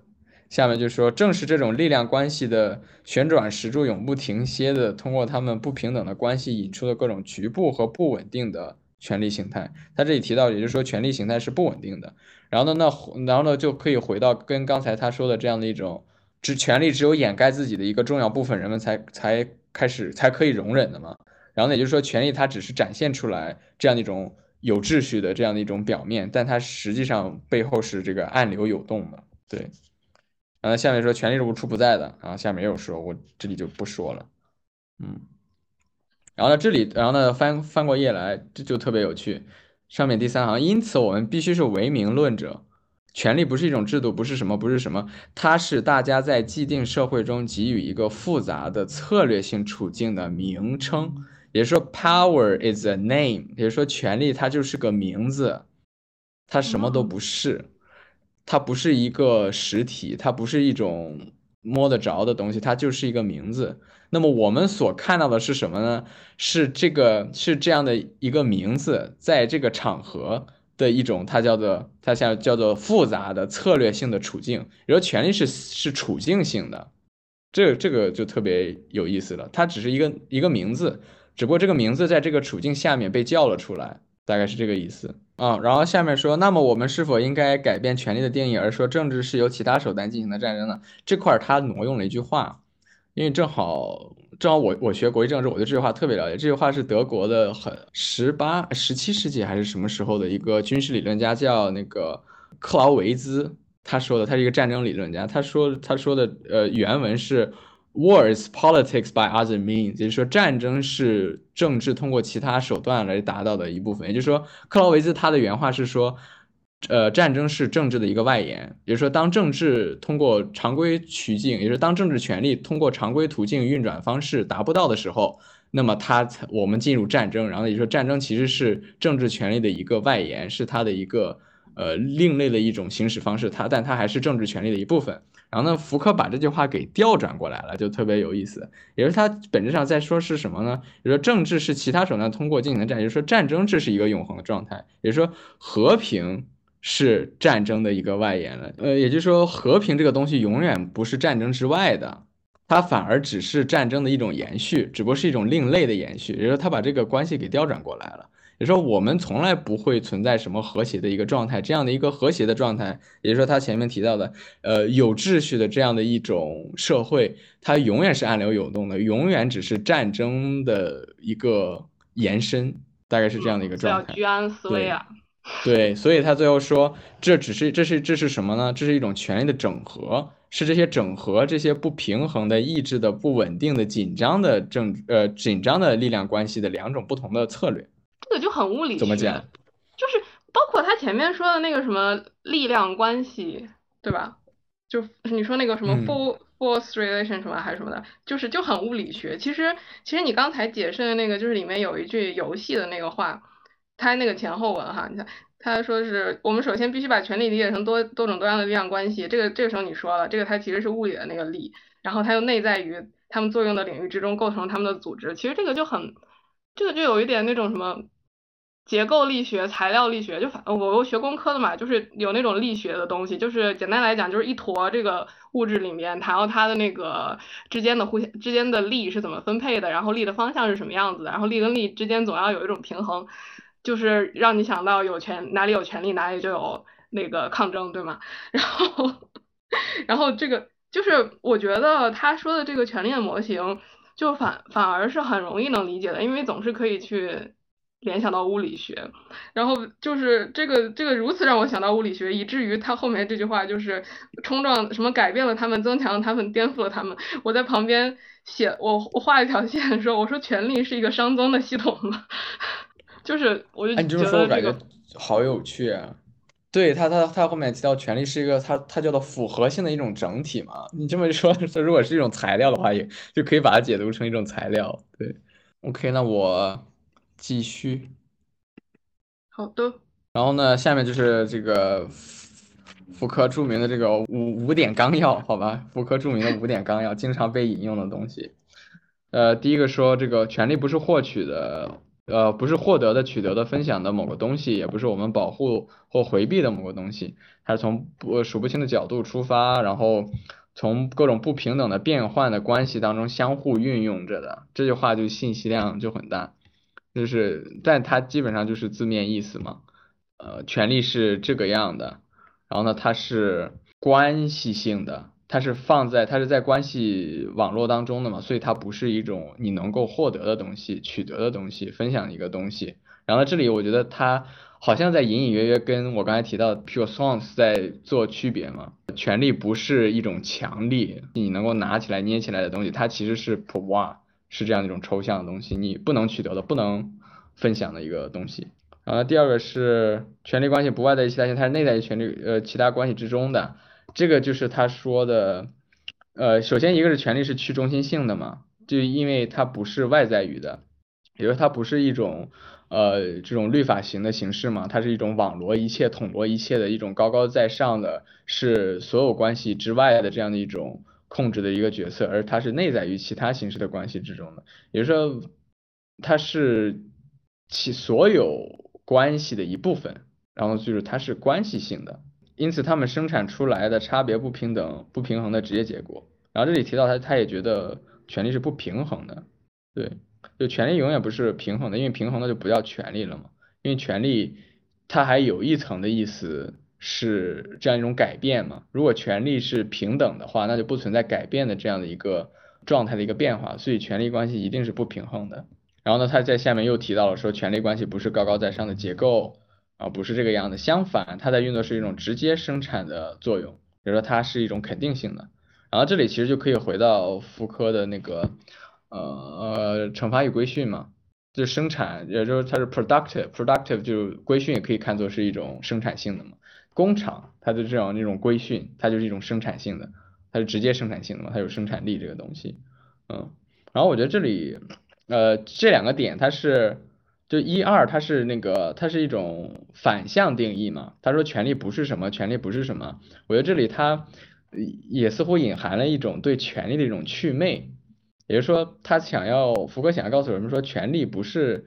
下面就说，正是这种力量关系的旋转石柱永不停歇的，通过他们不平等的关系引出的各种局部和不稳定的权力形态。他这里提到，也就是说，权力形态是不稳定的。然后呢，那然后呢，就可以回到跟刚才他说的这样的一种，只权力只有掩盖自己的一个重要部分，人们才才开始才可以容忍的嘛。然后，也就是说，权力它只是展现出来这样的一种有秩序的这样的一种表面，但它实际上背后是这个暗流涌动的，对。然后下面说权力是无处不在的，然后下面又说，我这里就不说了，嗯，然后呢这里，然后呢翻翻过页来，这就特别有趣。上面第三行，因此我们必须是唯名论者，权力不是一种制度，不是什么，不是什么，它是大家在既定社会中给予一个复杂的策略性处境的名称，也就是说，power is a name，也就是说，权力它就是个名字，它什么都不是。它不是一个实体，它不是一种摸得着的东西，它就是一个名字。那么我们所看到的是什么呢？是这个是这样的一个名字，在这个场合的一种，它叫做它像叫做复杂的策略性的处境。比如说权力是是处境性的，这这个就特别有意思了。它只是一个一个名字，只不过这个名字在这个处境下面被叫了出来。大概是这个意思啊，然后下面说，那么我们是否应该改变权力的定义，而说政治是由其他手段进行的战争呢？这块儿他挪用了一句话，因为正好正好我我学国际政治，我对这句话特别了解。这句话是德国的很十八十七世纪还是什么时候的一个军事理论家叫那个克劳维兹他说的，他是一个战争理论家，他说他说的呃原文是。War is politics by other means，也就是说，战争是政治通过其他手段来达到的一部分。也就是说，克劳维兹他的原话是说，呃，战争是政治的一个外延。也就是说，当政治通过常规途径，也就是当政治权力通过常规途径运转方式达不到的时候，那么他才我们进入战争。然后也就是说，战争其实是政治权力的一个外延，是它的一个呃另类的一种行使方式。它，但它还是政治权力的一部分。然后呢，福柯把这句话给调转过来了，就特别有意思。也是他本质上在说是什么呢？也就说政治是其他手段通过进行的战，也就是说战争这是一个永恒的状态，也就是说和平是战争的一个外延了。呃，也就是说和平这个东西永远不是战争之外的，它反而只是战争的一种延续，只不过是一种另类的延续。也就是说他把这个关系给调转过来了。也就是说我们从来不会存在什么和谐的一个状态，这样的一个和谐的状态，也就是说他前面提到的，呃，有秩序的这样的一种社会，它永远是暗流涌动的，永远只是战争的一个延伸，大概是这样的一个状态。居安思危啊。对，所以他最后说，这只是这是这是什么呢？这是一种权力的整合，是这些整合这些不平衡的、意志的、不稳定的、紧张的政呃紧张的力量关系的两种不同的策略。这个就很物理怎么讲？就是包括他前面说的那个什么力量关系，对吧？就你说那个什么 force relation 什么还是什么的，就是就很物理学。其实其实你刚才解释的那个，就是里面有一句游戏的那个话，它那个前后文哈，你看他说是我们首先必须把权力理解成多多种多样的力量关系。这个这个时候你说了，这个它其实是物理的那个力，然后它又内在于它们作用的领域之中，构成它们的组织。其实这个就很，这个就有一点那种什么。结构力学、材料力学，就反我我学工科的嘛，就是有那种力学的东西，就是简单来讲，就是一坨这个物质里面，然后它的那个之间的互相之间的力是怎么分配的，然后力的方向是什么样子的，然后力跟力之间总要有一种平衡，就是让你想到有权哪里有权利，哪里就有那个抗争，对吗？然后，然后这个就是我觉得他说的这个权力的模型。就反反而是很容易能理解的，因为总是可以去联想到物理学，然后就是这个这个如此让我想到物理学，以至于他后面这句话就是冲撞什么改变了他们，增强了他们，颠覆了他们。我在旁边写我我画一条线说，我说权力是一个熵增的系统嘛，就是我就觉得这个好有趣啊。对他，他他后面提到权力是一个，他他叫做复合性的一种整体嘛。你这么一说，如果是一种材料的话，也就可以把它解读成一种材料。对，OK，那我继续。好的。然后呢，下面就是这个福柯著名的这个五五点纲要，好吧？福柯著名的五点纲要，经常被引用的东西。呃，第一个说这个权力不是获取的。呃，不是获得的、取得的、分享的某个东西，也不是我们保护或回避的某个东西，它是从不数不清的角度出发，然后从各种不平等的变换的关系当中相互运用着的。这句话就信息量就很大，就是，但它基本上就是字面意思嘛。呃，权利是这个样的，然后呢，它是关系性的。它是放在它是在关系网络当中的嘛，所以它不是一种你能够获得的东西、取得的东西、分享的一个东西。然后这里我觉得它好像在隐隐约约跟我刚才提到 pure songs 在做区别嘛。权力不是一种强力，你能够拿起来捏起来的东西，它其实是 p o w e r 是这样一种抽象的东西，你不能取得的、不能分享的一个东西。然后第二个是权力关系不外在于其他性，它是内在于权力呃其他关系之中的。这个就是他说的，呃，首先一个是权力是去中心性的嘛，就因为它不是外在于的，也就是它不是一种呃这种律法型的形式嘛，它是一种网罗一切、统罗一切的一种高高在上的，是所有关系之外的这样的一种控制的一个角色，而它是内在于其他形式的关系之中的，也就是说它是其所有关系的一部分，然后就是它是关系性的。因此，他们生产出来的差别不平等、不平衡的直接结果。然后这里提到他，他也觉得权力是不平衡的，对，就权力永远不是平衡的，因为平衡的就不叫权力了嘛。因为权力它还有一层的意思是这样一种改变嘛。如果权力是平等的话，那就不存在改变的这样的一个状态的一个变化，所以权力关系一定是不平衡的。然后呢，他在下面又提到了说，权力关系不是高高在上的结构。啊，不是这个样子，相反，它在运作是一种直接生产的作用，比如说它是一种肯定性的。然后这里其实就可以回到福柯的那个呃呃惩罚与规训嘛，就生产，也就是它是 productive，productive 就是规训也可以看作是一种生产性的嘛。工厂它的这样那种规训，它就是一种生产性的，它是直接生产性的嘛，它有生产力这个东西，嗯。然后我觉得这里呃这两个点它是。就一二，它是那个，它是一种反向定义嘛。他说权力不是什么，权力不是什么。我觉得这里他也似乎隐含了一种对权力的一种祛魅，也就是说，他想要福柯想要告诉人们说，权力不是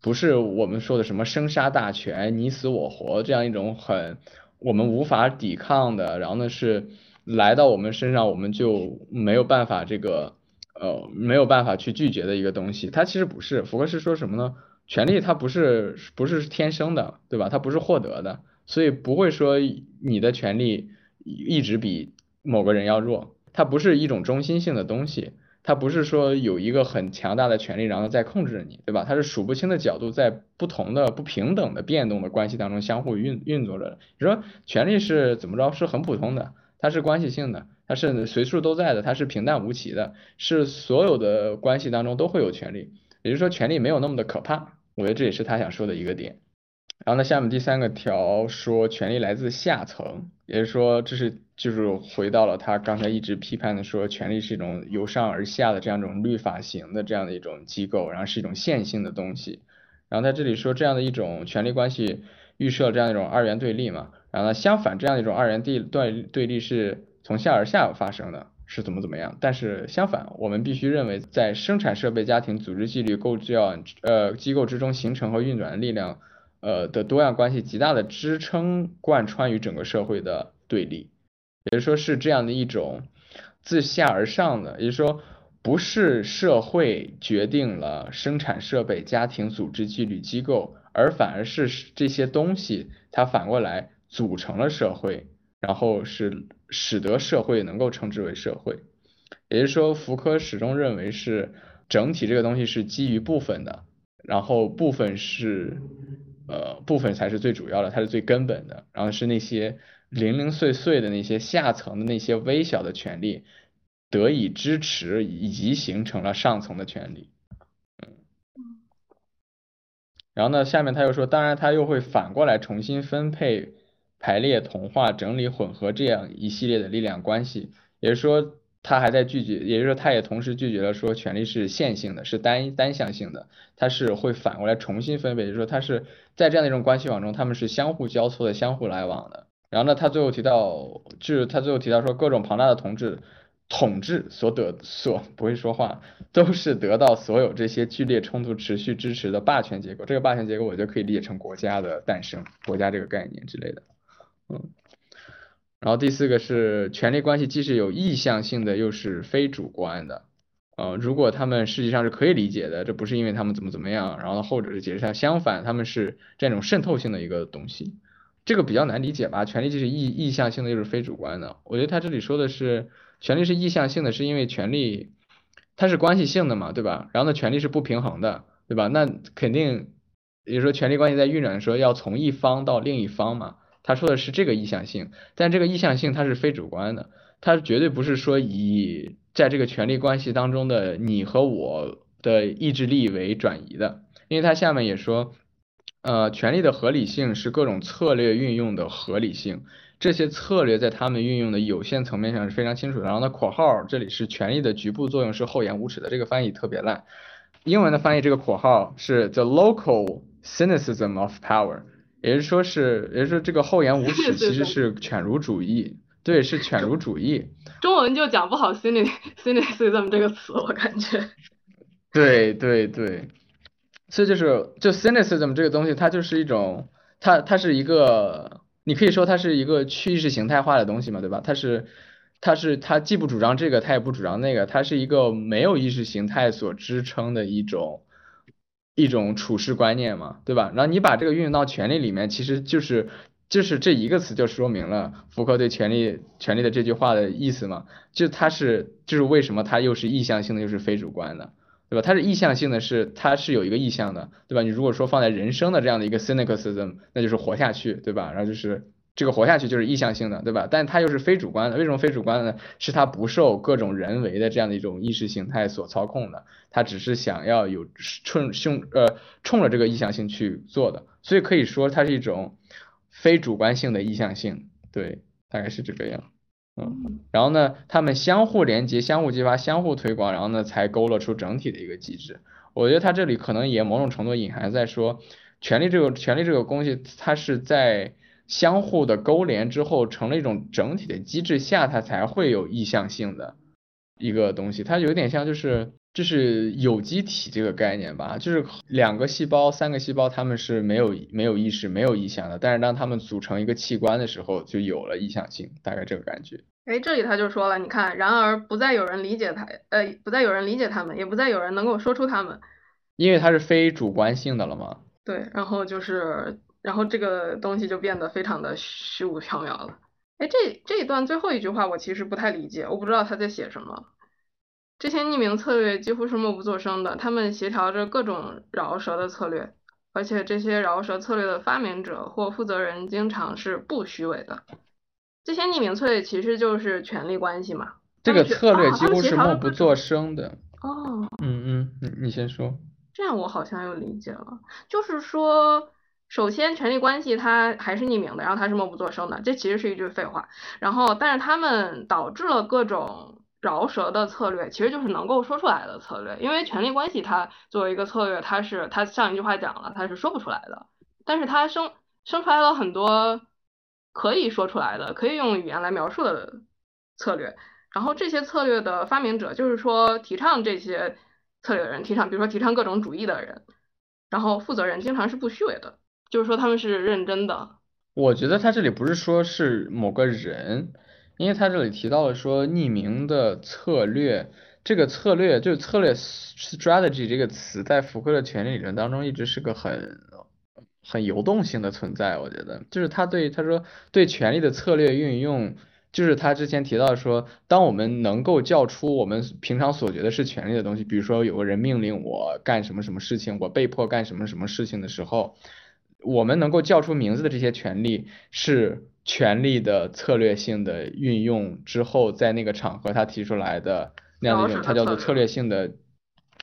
不是我们说的什么生杀大权、你死我活这样一种很我们无法抵抗的，然后呢是来到我们身上我们就没有办法这个。呃，没有办法去拒绝的一个东西，它其实不是。福克是说什么呢？权利它不是不是天生的，对吧？它不是获得的，所以不会说你的权利一直比某个人要弱。它不是一种中心性的东西，它不是说有一个很强大的权利然后再控制着你，对吧？它是数不清的角度在不同的不平等的变动的关系当中相互运运作着。你说权利是怎么着？是很普通的，它是关系性的。它是随处都在的，它是平淡无奇的，是所有的关系当中都会有权利，也就是说权利没有那么的可怕，我觉得这也是他想说的一个点。然后呢，下面第三个条说权利来自下层，也就是说这是就是回到了他刚才一直批判的说权利是一种由上而下的这样一种律法型的这样的一种机构，然后是一种线性的东西。然后在这里说这样的一种权利关系预设这样一种二元对立嘛，然后呢相反这样一种二元对对对立是。从下而下发生的是怎么怎么样？但是相反，我们必须认为，在生产设备、家庭、组织纪律构建呃机构之中形成和运转的力量呃的多样关系，极大的支撑贯穿于整个社会的对立，也就是说是这样的一种自下而上的，也就是说不是社会决定了生产设备、家庭、组织纪律机构，而反而是这些东西它反过来组成了社会。然后是使得社会能够称之为社会，也就是说，福柯始终认为是整体这个东西是基于部分的，然后部分是呃部分才是最主要的，它是最根本的，然后是那些零零碎碎的那些下层的那些微小的权利得以支持，以及形成了上层的权利。然后呢，下面他又说，当然他又会反过来重新分配、排列、同化、整理、混合这样一系列的力量关系，也就是说，他还在拒绝，也就是说，他也同时拒绝了说权力是线性的，是单单向性的，他是会反过来重新分配，就是说，他是在这样的一种关系网中，他们是相互交错的、相互来往的。然后呢，他最后提到，就是他最后提到说，各种庞大的统治。统治所得所不会说话，都是得到所有这些剧烈冲突持续支持的霸权结构。这个霸权结构，我就可以理解成国家的诞生，国家这个概念之类的。嗯，然后第四个是权力关系，既是有意向性的，又是非主观的。呃，如果他们实际上是可以理解的，这不是因为他们怎么怎么样，然后后者是解释下相反，他们是这种渗透性的一个东西。这个比较难理解吧？权力既是意意向性的，又是非主观的。我觉得他这里说的是。权力是意向性的，是因为权力它是关系性的嘛，对吧？然后呢，权力是不平衡的，对吧？那肯定，也就是说，权力关系在运转的时候要从一方到另一方嘛。他说的是这个意向性，但这个意向性它是非主观的，它绝对不是说以在这个权力关系当中的你和我的意志力为转移的，因为他下面也说，呃，权力的合理性是各种策略运用的合理性。这些策略在他们运用的有限层面上是非常清楚的。然后呢，括号这里是权力的局部作用是厚颜无耻的，这个翻译特别烂。英文的翻译这个括号是 the local cynicism of power，也就是说是，也就是说这个厚颜无耻 其实是犬儒主义，对，是犬儒主义。中文就讲不好 cynicism 这个词，我感觉。对对对，所以就是就 cynicism 这个东西，它就是一种，它它是一个。你可以说它是一个去意识形态化的东西嘛，对吧？它是，它是，它既不主张这个，它也不主张那个，它是一个没有意识形态所支撑的一种一种处事观念嘛，对吧？然后你把这个运用到权力里面，其实就是就是这一个词就说明了福柯对权力权力的这句话的意思嘛，就它是就是为什么它又是意向性的又是非主观的。对吧？它是意向性的，是它是有一个意向的，对吧？你如果说放在人生的这样的一个 cynicism，那就是活下去，对吧？然后就是这个活下去就是意向性的，对吧？但它又是非主观的，为什么非主观的呢？是它不受各种人为的这样的一种意识形态所操控的，它只是想要有冲冲呃冲着这个意向性去做的，所以可以说它是一种非主观性的意向性，对，大概是这个样。嗯，然后呢，他们相互连接、相互激发、相互推广，然后呢，才勾勒出整体的一个机制。我觉得他这里可能也某种程度隐含在说，权力这个权力这个东西，它是在相互的勾连之后，成了一种整体的机制下，它才会有意向性的一个东西。它有点像就是。就是有机体这个概念吧，就是两个细胞、三个细胞，它们是没有没有意识、没有意向的，但是当它们组成一个器官的时候，就有了意向性，大概这个感觉。哎，这里他就说了，你看，然而不再有人理解他，呃，不再有人理解他们，也不再有人能够说出他们，因为它是非主观性的了嘛。对，然后就是，然后这个东西就变得非常的虚无缥缈了。哎，这这一段最后一句话我其实不太理解，我不知道他在写什么。这些匿名策略几乎是默不作声的，他们协调着各种饶舌的策略，而且这些饶舌策略的发明者或负责人经常是不虚伪的。这些匿名策略其实就是权力关系嘛。这个策略几乎是默不作声的。哦。嗯嗯，你你先说。这样我好像又理解了，就是说，首先权力关系它还是匿名的，然后它是默不作声的，这其实是一句废话。然后，但是他们导致了各种。饶舌的策略其实就是能够说出来的策略，因为权力关系它作为一个策略，它是它上一句话讲了，它是说不出来的，但是它生生出来了很多可以说出来的，可以用语言来描述的策略。然后这些策略的发明者，就是说提倡这些策略的人，提倡比如说提倡各种主义的人，然后负责人经常是不虚伪的，就是说他们是认真的。我觉得他这里不是说是某个人。因为他这里提到了说匿名的策略，这个策略就是策略 strategy 这个词，在福柯的权力理论当中一直是个很很游动性的存在。我觉得，就是他对他说对权力的策略运用，就是他之前提到说，当我们能够叫出我们平常所觉得是权利的东西，比如说有个人命令我干什么什么事情，我被迫干什么什么事情的时候，我们能够叫出名字的这些权利是权利的策略性的运用之后，在那个场合他提出来的那样的一种，它叫做策略性的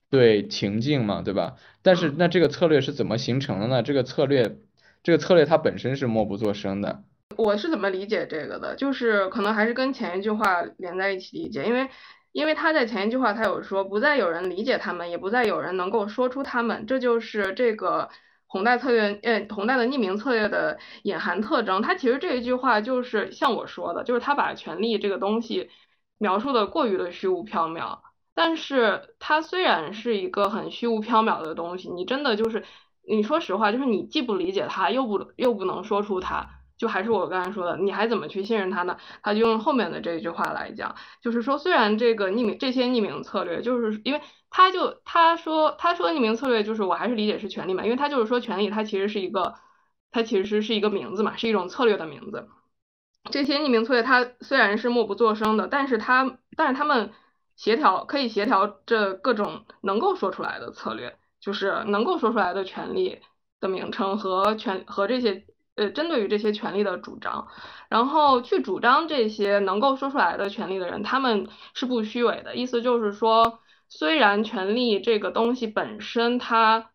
对情境嘛，对吧？但是那这个策略是怎么形成的呢？这个策略，这个策略它本身是默不作声的。我是怎么理解这个的？就是可能还是跟前一句话连在一起理解，因为因为他在前一句话他有说不再有人理解他们，也不再有人能够说出他们，这就是这个同代策略呃同代的匿名策略的隐含特征。他其实这一句话就是像我说的，就是他把权力这个东西描述的过于的虚无缥缈。但是它虽然是一个很虚无缥缈的东西，你真的就是你说实话，就是你既不理解它，又不又不能说出它。就还是我刚才说的，你还怎么去信任他呢？他就用后面的这句话来讲，就是说，虽然这个匿名这些匿名策略，就是因为他就他说他说匿名策略，就是我还是理解是权利嘛，因为他就是说权利，它其实是一个，它其实是一个名字嘛，是一种策略的名字。这些匿名策略它虽然是默不作声的，但是它但是他们协调可以协调这各种能够说出来的策略，就是能够说出来的权利的名称和权和这些。呃，针对于这些权利的主张，然后去主张这些能够说出来的权利的人，他们是不虚伪的。意思就是说，虽然权利这个东西本身，它，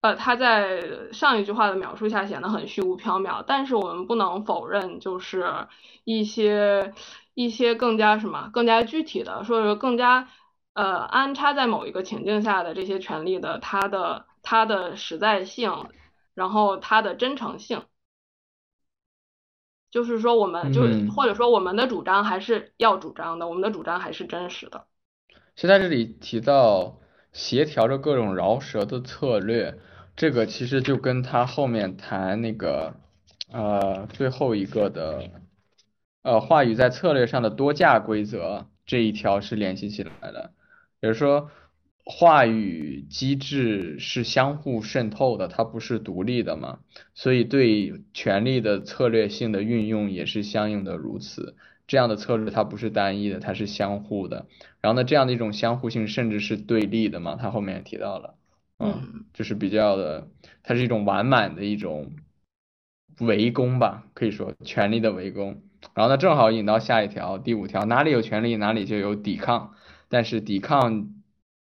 呃，它在上一句话的描述下显得很虚无缥缈，但是我们不能否认，就是一些一些更加什么，更加具体的，说是更加呃安插在某一个情境下的这些权利的，它的它的实在性，然后它的真诚性。就是说，我们就或者说我们的主张还是要主张的，我们的主张还是真实的。其实在这里提到协调着各种饶舌的策略，这个其实就跟他后面谈那个呃最后一个的呃话语在策略上的多价规则这一条是联系起来的，也就是说。话语机制是相互渗透的，它不是独立的嘛，所以对权力的策略性的运用也是相应的如此。这样的策略它不是单一的，它是相互的。然后呢，这样的一种相互性甚至是对立的嘛，他后面也提到了，嗯，就是比较的，它是一种完满的一种围攻吧，可以说权力的围攻。然后呢，正好引到下一条第五条，哪里有权力，哪里就有抵抗，但是抵抗。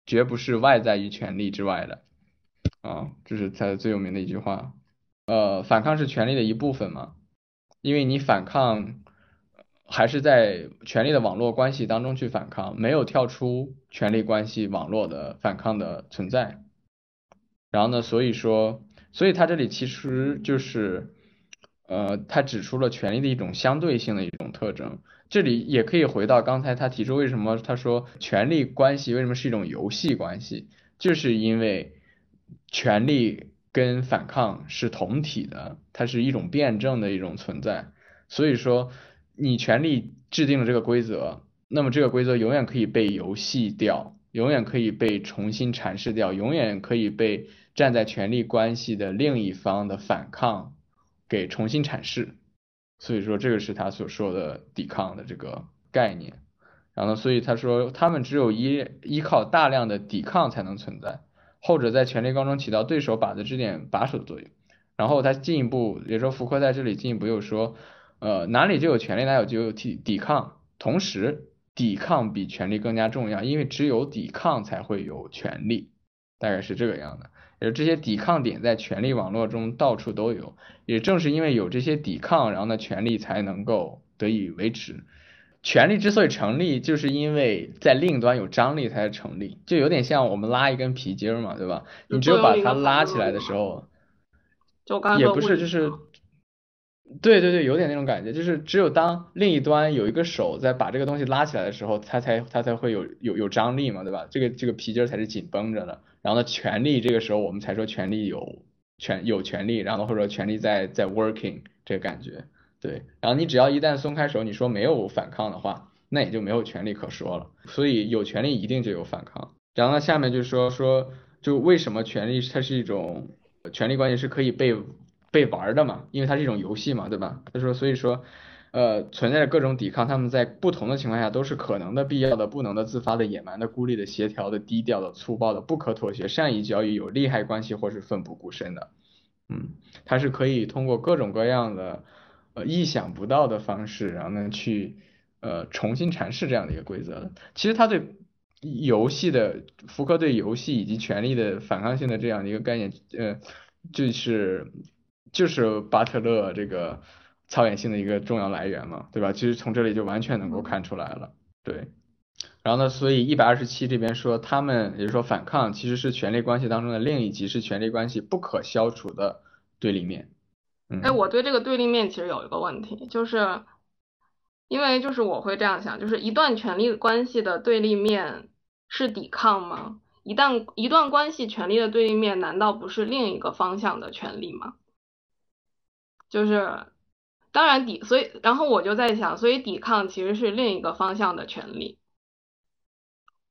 绝不是外在于权力之外的，啊，这是他最有名的一句话。呃，反抗是权力的一部分嘛，因为你反抗还是在权力的网络关系当中去反抗，没有跳出权力关系网络的反抗的存在。然后呢，所以说，所以他这里其实就是，呃，他指出了权力的一种相对性的一种特征。这里也可以回到刚才他提出为什么他说权力关系为什么是一种游戏关系，就是因为权力跟反抗是同体的，它是一种辩证的一种存在。所以说你权力制定了这个规则，那么这个规则永远可以被游戏掉，永远可以被重新阐释掉，永远可以被站在权力关系的另一方的反抗给重新阐释。所以说，这个是他所说的抵抗的这个概念。然后呢，所以他说，他们只有依依靠大量的抵抗才能存在，后者在权力当中起到对手把的支点把手的作用。然后他进一步，也说福柯在这里进一步又说，呃，哪里就有权力，哪有就有抵抵抗。同时，抵抗比权力更加重要，因为只有抵抗才会有权力，大概是这个样的。也这些抵抗点在权力网络中到处都有，也正是因为有这些抵抗，然后呢，权力才能够得以维持。权力之所以成立，就是因为在另一端有张力才成立，就有点像我们拉一根皮筋嘛，对吧？你只有把它拉起来的时候，就也不是就是。对对对，有点那种感觉，就是只有当另一端有一个手在把这个东西拉起来的时候，它才它才会有有有张力嘛，对吧？这个这个皮筋才是紧绷着的。然后呢，权力这个时候我们才说权力有权有权力，然后或者说权力在在 working 这个感觉，对。然后你只要一旦松开手，你说没有反抗的话，那也就没有权力可说了。所以有权力一定就有反抗。然后呢，下面就说说就为什么权力它是一种权力关系是可以被。被玩的嘛，因为它是一种游戏嘛，对吧？他说，所以说，呃，存在着各种抵抗，他们在不同的情况下都是可能的、必要的、不能的、自发的、野蛮的、孤立的、协调的、低调的、粗暴的、不可妥协、善意交易、有利害关系或是奋不顾身的。嗯，它是可以通过各种各样的呃意想不到的方式，然后呢去呃重新阐释这样的一个规则的。其实他对游戏的福柯对游戏以及权力的反抗性的这样的一个概念，呃，就是就是巴特勒这个。操演性的一个重要来源嘛，对吧？其实从这里就完全能够看出来了，对。然后呢，所以一百二十七这边说，他们也就是说反抗其实是权力关系当中的另一级，是权力关系不可消除的对立面。哎，我对这个对立面其实有一个问题，就是因为就是我会这样想，就是一段权力关系的对立面是抵抗吗？一旦一段关系权力的对立面难道不是另一个方向的权利吗？就是。当然抵，所以然后我就在想，所以抵抗其实是另一个方向的权利。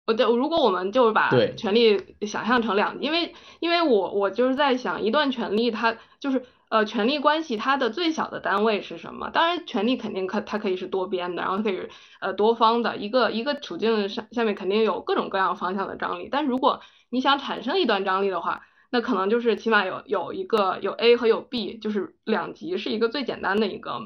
我的如果我们就是把权利想象成两，因为因为我我就是在想，一段权利它就是呃权利关系它的最小的单位是什么？当然权利肯定可它可以是多边的，然后可以呃多方的，一个一个处境上下面肯定有各种各样方向的张力。但如果你想产生一段张力的话，那可能就是起码有有一个有 A 和有 B，就是两极是一个最简单的一个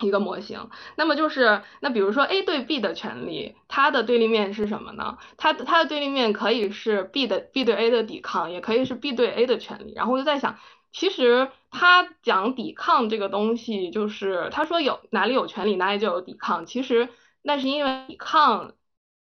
一个模型。那么就是那比如说 A 对 B 的权利，它的对立面是什么呢？它它的对立面可以是 B 的 B 对 A 的抵抗，也可以是 B 对 A 的权利。然后我就在想，其实他讲抵抗这个东西，就是他说有哪里有权利，哪里就有抵抗。其实那是因为抵抗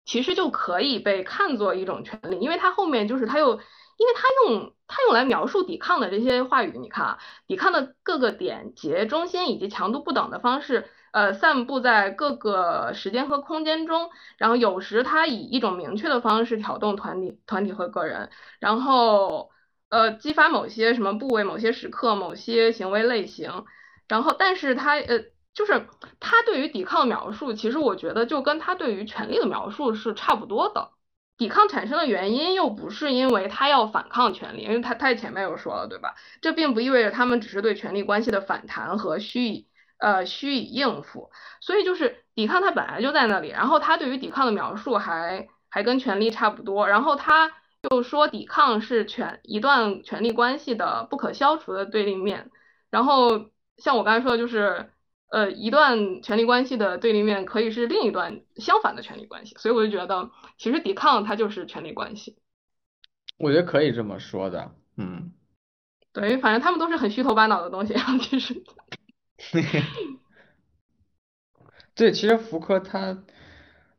其实就可以被看作一种权利，因为它后面就是它又。因为他用他用来描述抵抗的这些话语，你看啊，抵抗的各个点、节、中心以及强度不等的方式，呃，散布在各个时间和空间中。然后有时他以一种明确的方式挑动团体、团体和个人，然后呃，激发某些什么部位、某些时刻、某些行为类型。然后，但是他呃，就是他对于抵抗描述，其实我觉得就跟他对于权力的描述是差不多的。抵抗产生的原因又不是因为他要反抗权力，因为他他前面有说了，对吧？这并不意味着他们只是对权力关系的反弹和虚以呃虚以应付，所以就是抵抗它本来就在那里，然后他对于抵抗的描述还还跟权力差不多，然后他又说抵抗是权一段权力关系的不可消除的对立面，然后像我刚才说的就是。呃，一段权力关系的对立面可以是另一段相反的权力关系，所以我就觉得，其实抵抗它就是权力关系。我觉得可以这么说的，嗯。对，反正他们都是很虚头巴脑的东西啊，其实。对，其实福柯他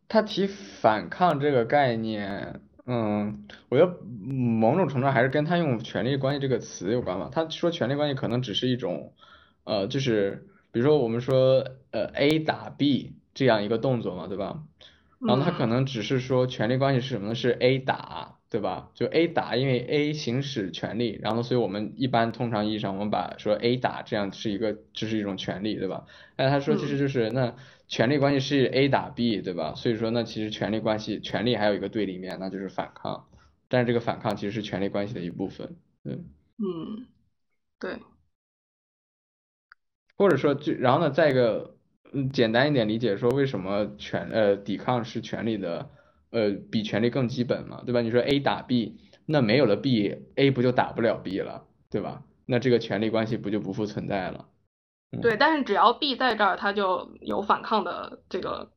他提反抗这个概念，嗯，我觉得某种程度还是跟他用权力关系这个词有关吧。他说权力关系可能只是一种，呃，就是。比如说我们说呃 A 打 B 这样一个动作嘛，对吧？然后他可能只是说权力关系是什么呢？是 A 打，对吧？就 A 打，因为 A 行使权利，然后所以我们一般通常意义上我们把说 A 打这样是一个这是一种权利，对吧？但他说其实就是那权力关系是 A 打 B，对吧？所以说那其实权力关系权力还有一个对立面，那就是反抗，但是这个反抗其实是权力关系的一部分，对。嗯，对。或者说，就然后呢，再一个，嗯，简单一点理解，说为什么权呃抵抗是权力的，呃，比权力更基本嘛，对吧？你说 A 打 B，那没有了 B，A 不就打不了 B 了，对吧？那这个权力关系不就不复存在了？对，但是只要 B 在这儿，它就有反抗的这个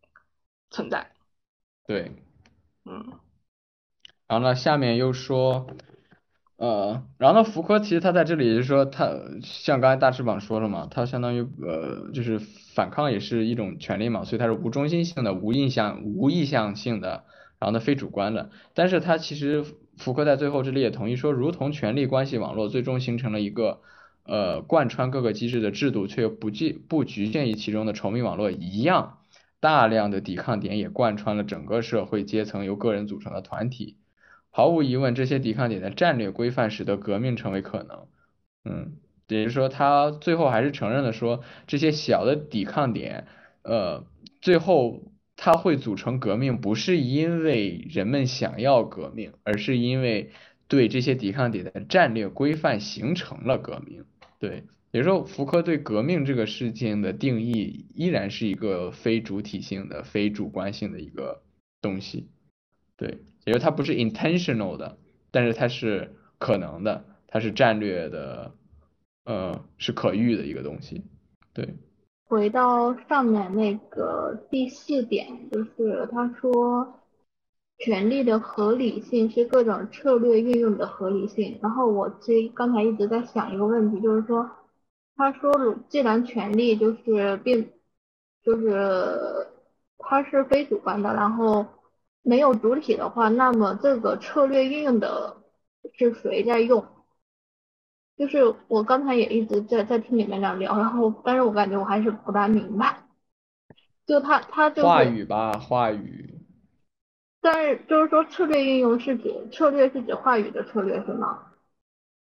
存在。对，嗯。然后呢，下面又说。呃，然后呢，福柯其实他在这里就是说，他像刚才大翅膀说了嘛，他相当于呃，就是反抗也是一种权利嘛，所以它是无中心性的、无印象、无意向性的，然后呢非主观的。但是他其实福柯在最后这里也同意说，如同权力关系网络最终形成了一个呃贯穿各个机制的制度，却又不局不局限于其中的稠密网络一样，大量的抵抗点也贯穿了整个社会阶层由个人组成的团体。毫无疑问，这些抵抗点的战略规范使得革命成为可能。嗯，也就是说，他最后还是承认了说，这些小的抵抗点，呃，最后它会组成革命，不是因为人们想要革命，而是因为对这些抵抗点的战略规范形成了革命。对，也就是说，福柯对革命这个事情的定义依然是一个非主体性的、非主观性的一个东西。对，也就它不是 intentional 的，但是它是可能的，它是战略的，呃，是可遇的一个东西。对。回到上面那个第四点，就是他说。权力的合理性是各种策略运用的合理性。然后我这刚才一直在想一个问题，就是说，他说，既然权力就是并就是它是非主观的，然后没有主体的话，那么这个策略运用的是谁在用？就是我刚才也一直在在听你们俩聊，然后但是我感觉我还是不大明白。就他他就是话语吧，话语。但是就是说策略运用是指策略是指话语的策略是吗？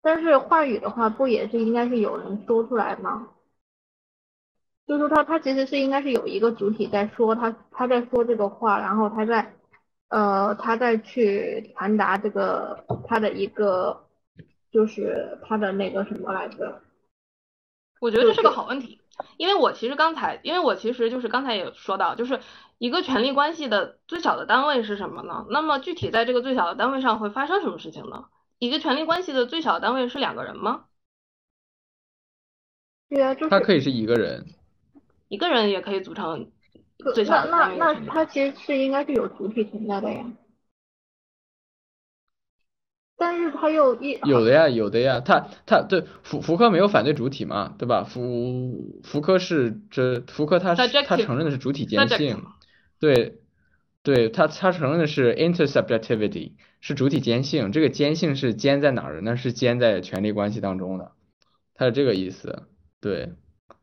但是话语的话不也是应该是有人说出来吗？就是说他他其实是应该是有一个主体在说他他在说这个话，然后他在呃他在去传达这个他的一个就是他的那个什么来着？我觉得这是个好问题，因为我其实刚才因为我其实就是刚才也说到就是。一个权力关系的最小的单位是什么呢？那么具体在这个最小的单位上会发生什么事情呢？一个权力关系的最小单位是两个人吗？对啊，就是他可以是一个人，一个人也可以组成那那那他其实是应该是有主体存在的呀，但是他又一有的呀有的呀，他他对福福柯没有反对主体嘛，对吧？福福柯是这福柯他他承认的是主体间性。对，对他他承认的是 intersubjectivity，是主体间性，这个间性是间在哪儿呢？是间在权力关系当中的，他是这个意思。对，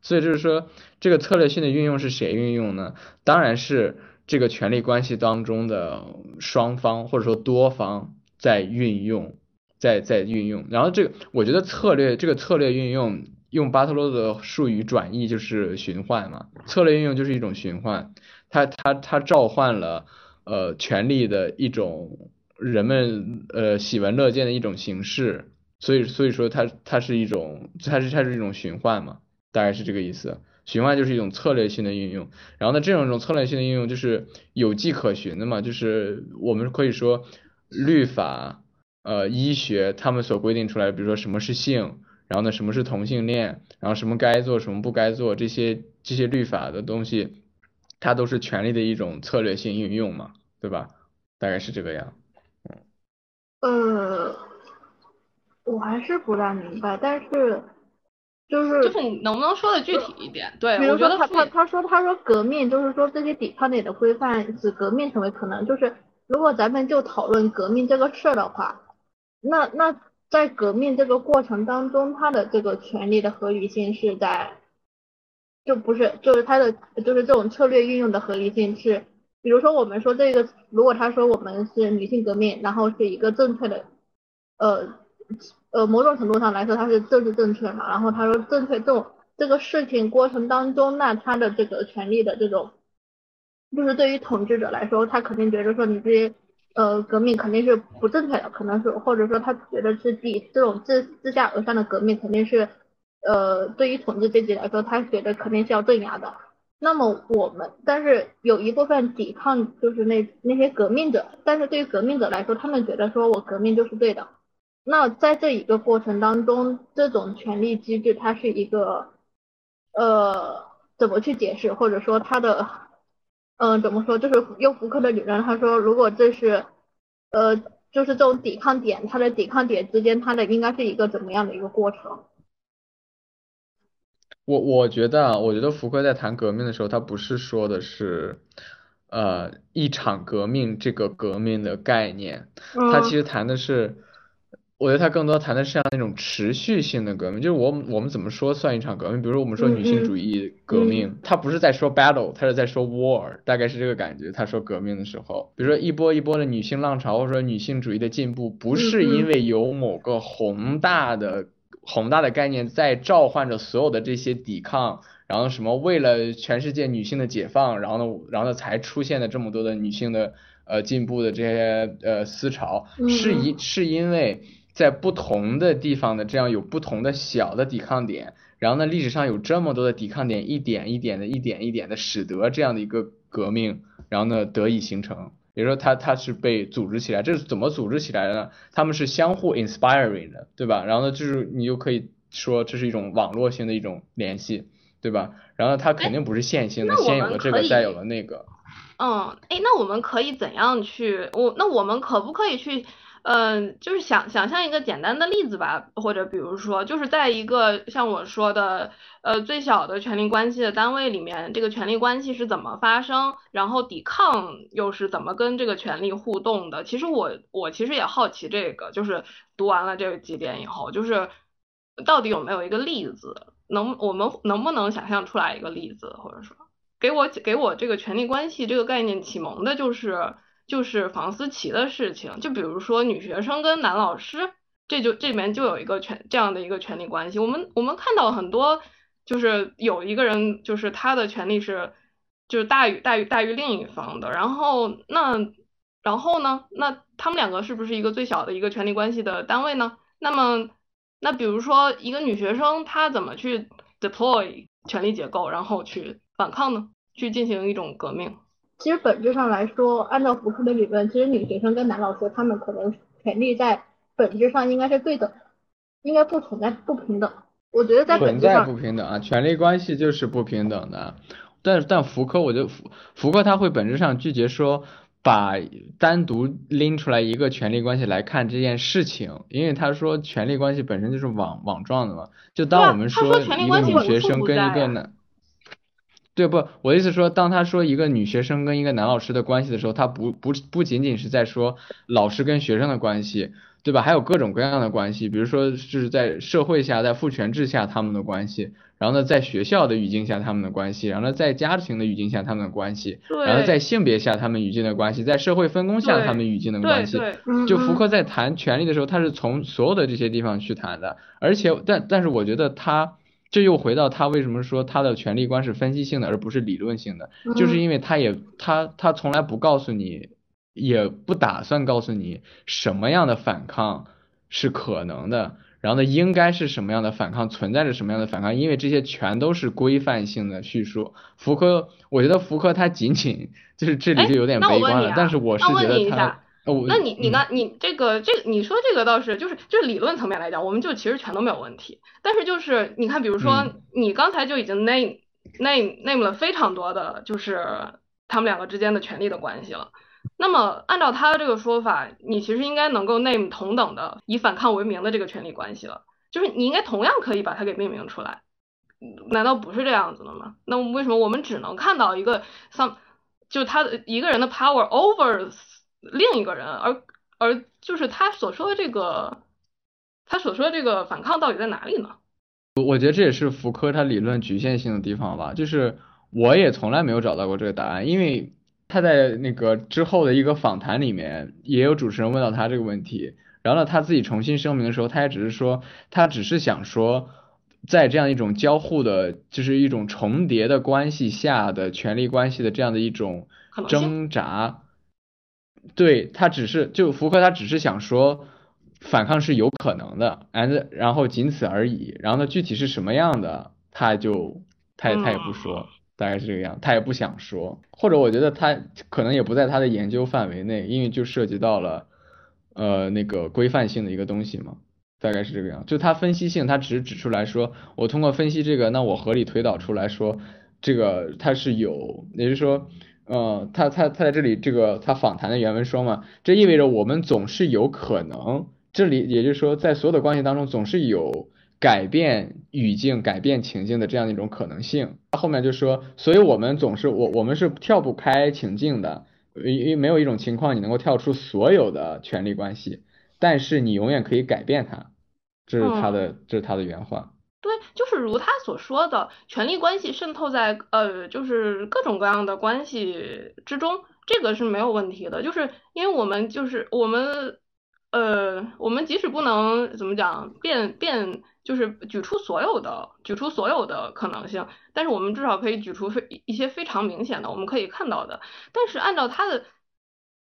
所以就是说这个策略性的运用是谁运用呢？当然是这个权力关系当中的双方或者说多方在运用，在在运用。然后这个我觉得策略这个策略运用。用巴特洛的术语转译就是循环嘛，策略运用就是一种循环，它它它召唤了呃权力的一种人们呃喜闻乐见的一种形式，所以所以说它它是一种它是它是一种循环嘛，大概是这个意思，循环就是一种策略性的应用，然后呢这种一种策略性的应用就是有迹可循的嘛，就是我们可以说律法呃医学他们所规定出来，比如说什么是性。然后呢，什么是同性恋？然后什么该做，什么不该做？这些这些律法的东西，它都是权力的一种策略性应用嘛，对吧？大概是这个样。呃，我还是不大明白，但是就是就是你能不能说的具体一点？对，比如说他他他说他说革命就是说这些抵抗点的规范使革命成为可能，就是如果咱们就讨论革命这个事儿的话，那那。在革命这个过程当中，他的这个权利的合理性是在，就不是，就是他的，就是这种策略运用的合理性是，比如说我们说这个，如果他说我们是女性革命，然后是一个正确的，呃，呃，某种程度上来说它是政治正确嘛，然后他说正确这种这个事情过程当中，那他的这个权利的这种，就是对于统治者来说，他肯定觉得说你这些。呃，革命肯定是不正确的，可能是或者说他觉得是第这种自自下而上的革命肯定是，呃，对于统治阶级来说，他觉得肯定是要镇压的。那么我们，但是有一部分抵抗就是那那些革命者，但是对于革命者来说，他们觉得说我革命就是对的。那在这一个过程当中，这种权力机制它是一个，呃，怎么去解释，或者说它的。嗯，怎么说？就是用福克的理论，他说，如果这是，呃，就是这种抵抗点，它的抵抗点之间，它的应该是一个怎么样的一个过程？我我觉得啊，我觉得福克在谈革命的时候，他不是说的是，呃，一场革命这个革命的概念，他其实谈的是。我觉得他更多谈的是像那种持续性的革命，就是我我们怎么说算一场革命？比如说我们说女性主义革命，他不是在说 battle，他是在说 war，大概是这个感觉。他说革命的时候，比如说一波一波的女性浪潮，或者说女性主义的进步，不是因为有某个宏大的宏大的概念在召唤着所有的这些抵抗，然后什么为了全世界女性的解放，然后呢，然后呢才出现了这么多的女性的呃进步的这些呃思潮，是一是因为。在不同的地方的这样有不同的小的抵抗点，然后呢，历史上有这么多的抵抗点，一点一点的，一点一点的，使得这样的一个革命，然后呢得以形成。比如说，它它是被组织起来，这是怎么组织起来的呢？他们是相互 inspiring 的，对吧？然后呢，就是你就可以说这是一种网络性的一种联系，对吧？然后它肯定不是线性的，先有了这个，再有了那个。嗯，哎，那我们可以怎样去？我那我们可不可以去？嗯，就是想想象一个简单的例子吧，或者比如说，就是在一个像我说的，呃，最小的权力关系的单位里面，这个权力关系是怎么发生，然后抵抗又是怎么跟这个权力互动的？其实我我其实也好奇这个，就是读完了这几点以后，就是到底有没有一个例子，能我们能不能想象出来一个例子，或者说给我给我这个权力关系这个概念启蒙的，就是。就是房思琪的事情，就比如说女学生跟男老师，这就这里面就有一个权这样的一个权利关系。我们我们看到很多，就是有一个人，就是他的权利是就是大于大于大于另一方的。然后那然后呢，那他们两个是不是一个最小的一个权利关系的单位呢？那么那比如说一个女学生，她怎么去 deploy 权力结构，然后去反抗呢？去进行一种革命？其实本质上来说，按照福柯的理论，其实女学生跟男老师他们可能权利在本质上应该是对等，应该不存在不平等。我觉得在存在不平等啊，权力关系就是不平等的。但但福柯，我觉得福福柯他会本质上拒绝说把单独拎出来一个权力关系来看这件事情，因为他说权力关系本身就是网网状的嘛。就当我们说一个女学生跟一个男。对不？我的意思说，当他说一个女学生跟一个男老师的关系的时候，他不不不仅仅是在说老师跟学生的关系，对吧？还有各种各样的关系，比如说就是在社会下，在父权制下他们的关系，然后呢，在学校的语境下他们的关系，然后呢，在家庭的语境下他们的关系，然后在性别下他们语境的关系，在社会分工下他们语境的关系。就福柯在谈权利的时候，他是从所有的这些地方去谈的，而且但但是我觉得他。这又回到他为什么说他的权力观是分析性的而不是理论性的，就是因为他也他他从来不告诉你，也不打算告诉你什么样的反抗是可能的，然后呢应该是什么样的反抗存在着什么样的反抗，因为这些全都是规范性的叙述。福柯，我觉得福柯他仅仅 就是这里就有点悲观了，但是我是觉得他。那你你呢？你这个这个你说这个倒是就是就是理论层面来讲，我们就其实全都没有问题。但是就是你看，比如说你刚才就已经 name name name 了非常多的就是他们两个之间的权利的关系了。那么按照他的这个说法，你其实应该能够 name 同等的以反抗为名的这个权利关系了。就是你应该同样可以把它给命名出来。难道不是这样子的吗？那为什么我们只能看到一个 some 就他的一个人的 power over？另一个人，而而就是他所说的这个，他所说的这个反抗到底在哪里呢？我觉得这也是福柯他理论局限性的地方吧。就是我也从来没有找到过这个答案，因为他在那个之后的一个访谈里面，也有主持人问到他这个问题，然后呢他自己重新声明的时候，他也只是说，他只是想说，在这样一种交互的，就是一种重叠的关系下的权力关系的这样的一种挣扎。对他只是就福柯，他只是想说反抗是有可能的，and 然后仅此而已。然后呢，具体是什么样的，他就他也他也不说，大概是这个样，他也不想说，或者我觉得他可能也不在他的研究范围内，因为就涉及到了呃那个规范性的一个东西嘛，大概是这个样。就他分析性，他只是指出来说，我通过分析这个，那我合理推导出来说，这个它是有，也就是说。嗯，他他他在这里这个他访谈的原文说嘛，这意味着我们总是有可能，这里也就是说在所有的关系当中总是有改变语境、改变情境的这样一种可能性。他后面就说，所以我们总是我我们是跳不开情境的，因为没有一种情况你能够跳出所有的权利关系，但是你永远可以改变它，这是他的这是他的原话。对，就是如他所说的，权力关系渗透在呃，就是各种各样的关系之中，这个是没有问题的。就是因为我们就是我们呃，我们即使不能怎么讲变变，就是举出所有的举出所有的可能性，但是我们至少可以举出非一些非常明显的，我们可以看到的。但是按照他的，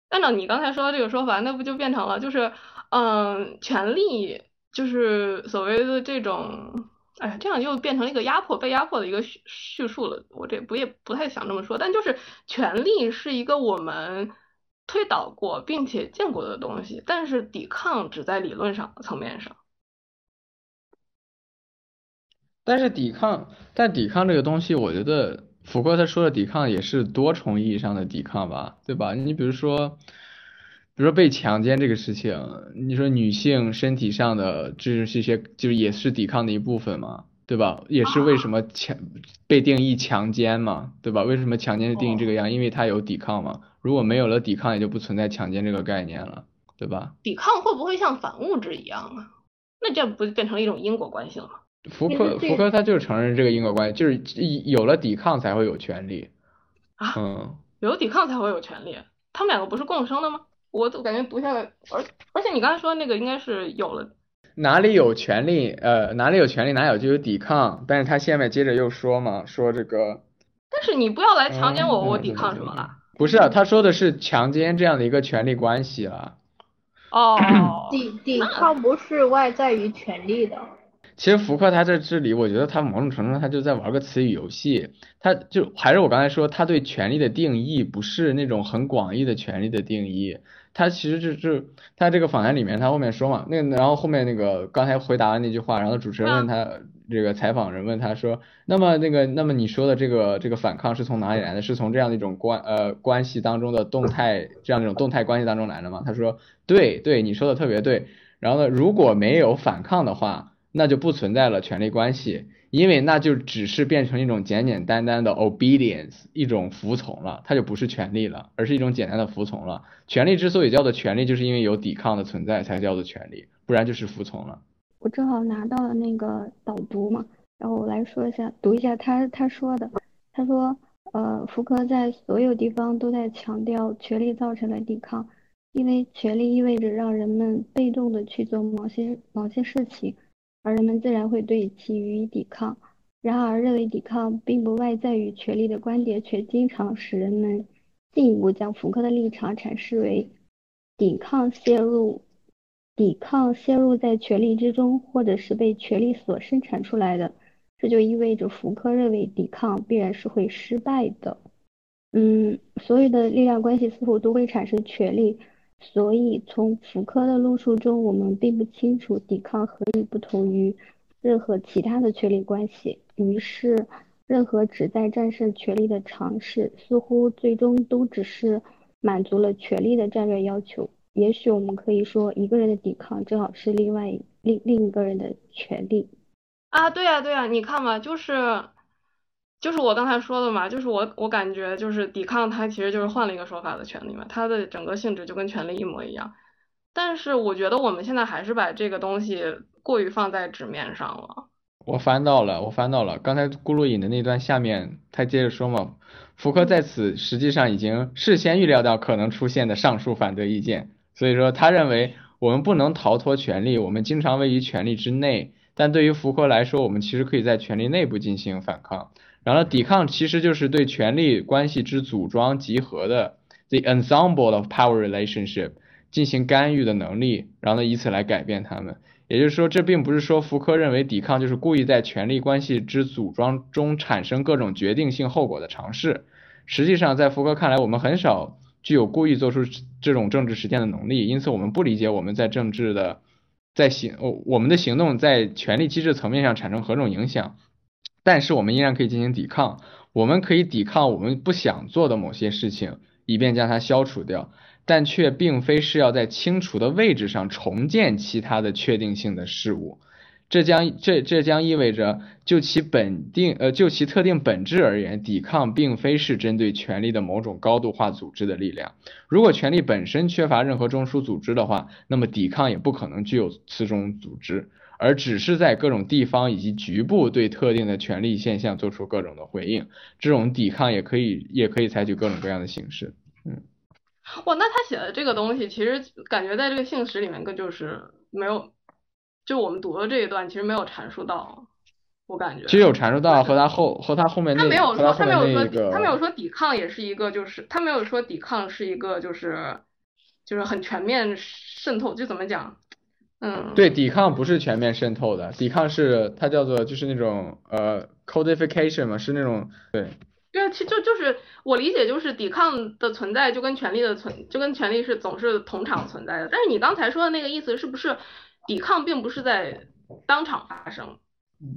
按照你刚才说的这个说法，那不就变成了就是嗯，权力就是所谓的这种。哎呀，这样就变成了一个压迫、被压迫的一个叙叙述了。我这不也不太想这么说，但就是权力是一个我们推导过并且见过的东西，但是抵抗只在理论上层面上。但是抵抗，但抵抗这个东西，我觉得福柯他说的抵抗也是多重意义上的抵抗吧，对吧？你比如说，比如说被强奸这个事情，你说女性身体上的这是一些，就是也是抵抗的一部分嘛，对吧？也是为什么强被定义强奸嘛，对吧？为什么强奸是定义这个样？因为它有抵抗嘛。如果没有了抵抗，也就不存在强奸这个概念了，对吧？抵抗会不会像反物质一样啊？那这不就变成了一种因果关系了吗？福柯，福柯他就承认这个因果关系，就是有了抵抗才会有权利。啊，嗯，有抵抗才会有权利，他们两个不是共生的吗？我都感觉读下来，而而且你刚才说那个应该是有了，哪里有权利，呃，哪里有权利，哪有就有抵抗。但是他下面接着又说嘛，说这个，但是你不要来强奸我，嗯我抵抗什么了？不是啊，他说的是强奸这样的一个权利关系了。哦，抵抵抗不是外在于权利的，其实福克他在这里，我觉得他某种程度上他就在玩个词语游戏，他就还是我刚才说，他对权力的定义不是那种很广义的权力的定义，他其实就是他这个访谈里面他后面说嘛，那个然后后面那个刚才回答完那句话，然后主持人问他这个采访人问他说，那么那个那么你说的这个这个反抗是从哪里来的？是从这样的一种关呃关系当中的动态这样一种动态关系当中来的吗？他说对对，你说的特别对。然后呢，如果没有反抗的话，那就不存在了权力关系，因为那就只是变成一种简简单单的 obedience，一种服从了，它就不是权利了，而是一种简单的服从了。权利之所以叫做权利，就是因为有抵抗的存在才叫做权利，不然就是服从了。我正好拿到了那个导读嘛，然后我来说一下，读一下他他说的。他说，呃，福柯在所有地方都在强调权力造成的抵抗，因为权力意味着让人们被动的去做某些某些事情，而人们自然会对其予以抵抗。然而，认为抵抗并不外在于权力的观点，却经常使人们进一步将福柯的立场阐释为抵抗陷入。抵抗陷入在权力之中，或者是被权力所生产出来的，这就意味着福柯认为抵抗必然是会失败的。嗯，所有的力量关系似乎都会产生权力，所以从福柯的论述中，我们并不清楚抵抗何以不同于任何其他的权力关系。于是，任何旨在战胜权力的尝试，似乎最终都只是满足了权力的战略要求。也许我们可以说，一个人的抵抗正好是另外另另一个人的权利。啊，对呀对呀，你看嘛，就是就是我刚才说的嘛，就是我我感觉就是抵抗，它其实就是换了一个说法的权利嘛，它的整个性质就跟权利一模一样。但是我觉得我们现在还是把这个东西过于放在纸面上了。我翻到了，我翻到了，刚才咕噜引的那段下面，他接着说嘛，福柯在此实际上已经事先预料到可能出现的上述反对意见。所以说，他认为我们不能逃脱权力，我们经常位于权力之内。但对于福柯来说，我们其实可以在权力内部进行反抗。然后，抵抗其实就是对权力关系之组装集合的 the ensemble of power relationship 进行干预的能力，然后呢，以此来改变他们。也就是说，这并不是说福柯认为抵抗就是故意在权力关系之组装中产生各种决定性后果的尝试。实际上，在福柯看来，我们很少。具有故意做出这种政治实践的能力，因此我们不理解我们在政治的在行哦我们的行动在权力机制层面上产生何种影响，但是我们依然可以进行抵抗，我们可以抵抗我们不想做的某些事情，以便将它消除掉，但却并非是要在清除的位置上重建其他的确定性的事物。这将这这将意味着，就其本定呃就其特定本质而言，抵抗并非是针对权力的某种高度化组织的力量。如果权力本身缺乏任何中枢组织的话，那么抵抗也不可能具有此种组织，而只是在各种地方以及局部对特定的权力现象做出各种的回应。这种抵抗也可以也可以采取各种各样的形式。嗯，哇，那他写的这个东西，其实感觉在这个信史里面，更就是没有。就我们读的这一段，其实没有阐述到，我感觉。其实有阐述到和他后和他后面那他没有说，他没有说，他没有说抵抗也是一个，就是他没有说抵抗是一个，就是就是很全面渗透，就怎么讲，嗯，对，抵抗不是全面渗透的，抵抗是它叫做就是那种呃 codification 嘛，是那种对。对啊，其实就就是我理解就是抵抗的存在就跟权力的存就跟权力是总是同场存在的，但是你刚才说的那个意思是不是抵抗并不是在当场发生？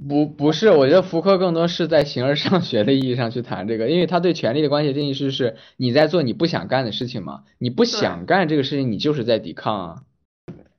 不不是，我觉得福柯更多是在形而上学的意义上去谈这个，因为他对权力的关系定义是是你在做你不想干的事情嘛，你不想干这个事情，你就是在抵抗啊。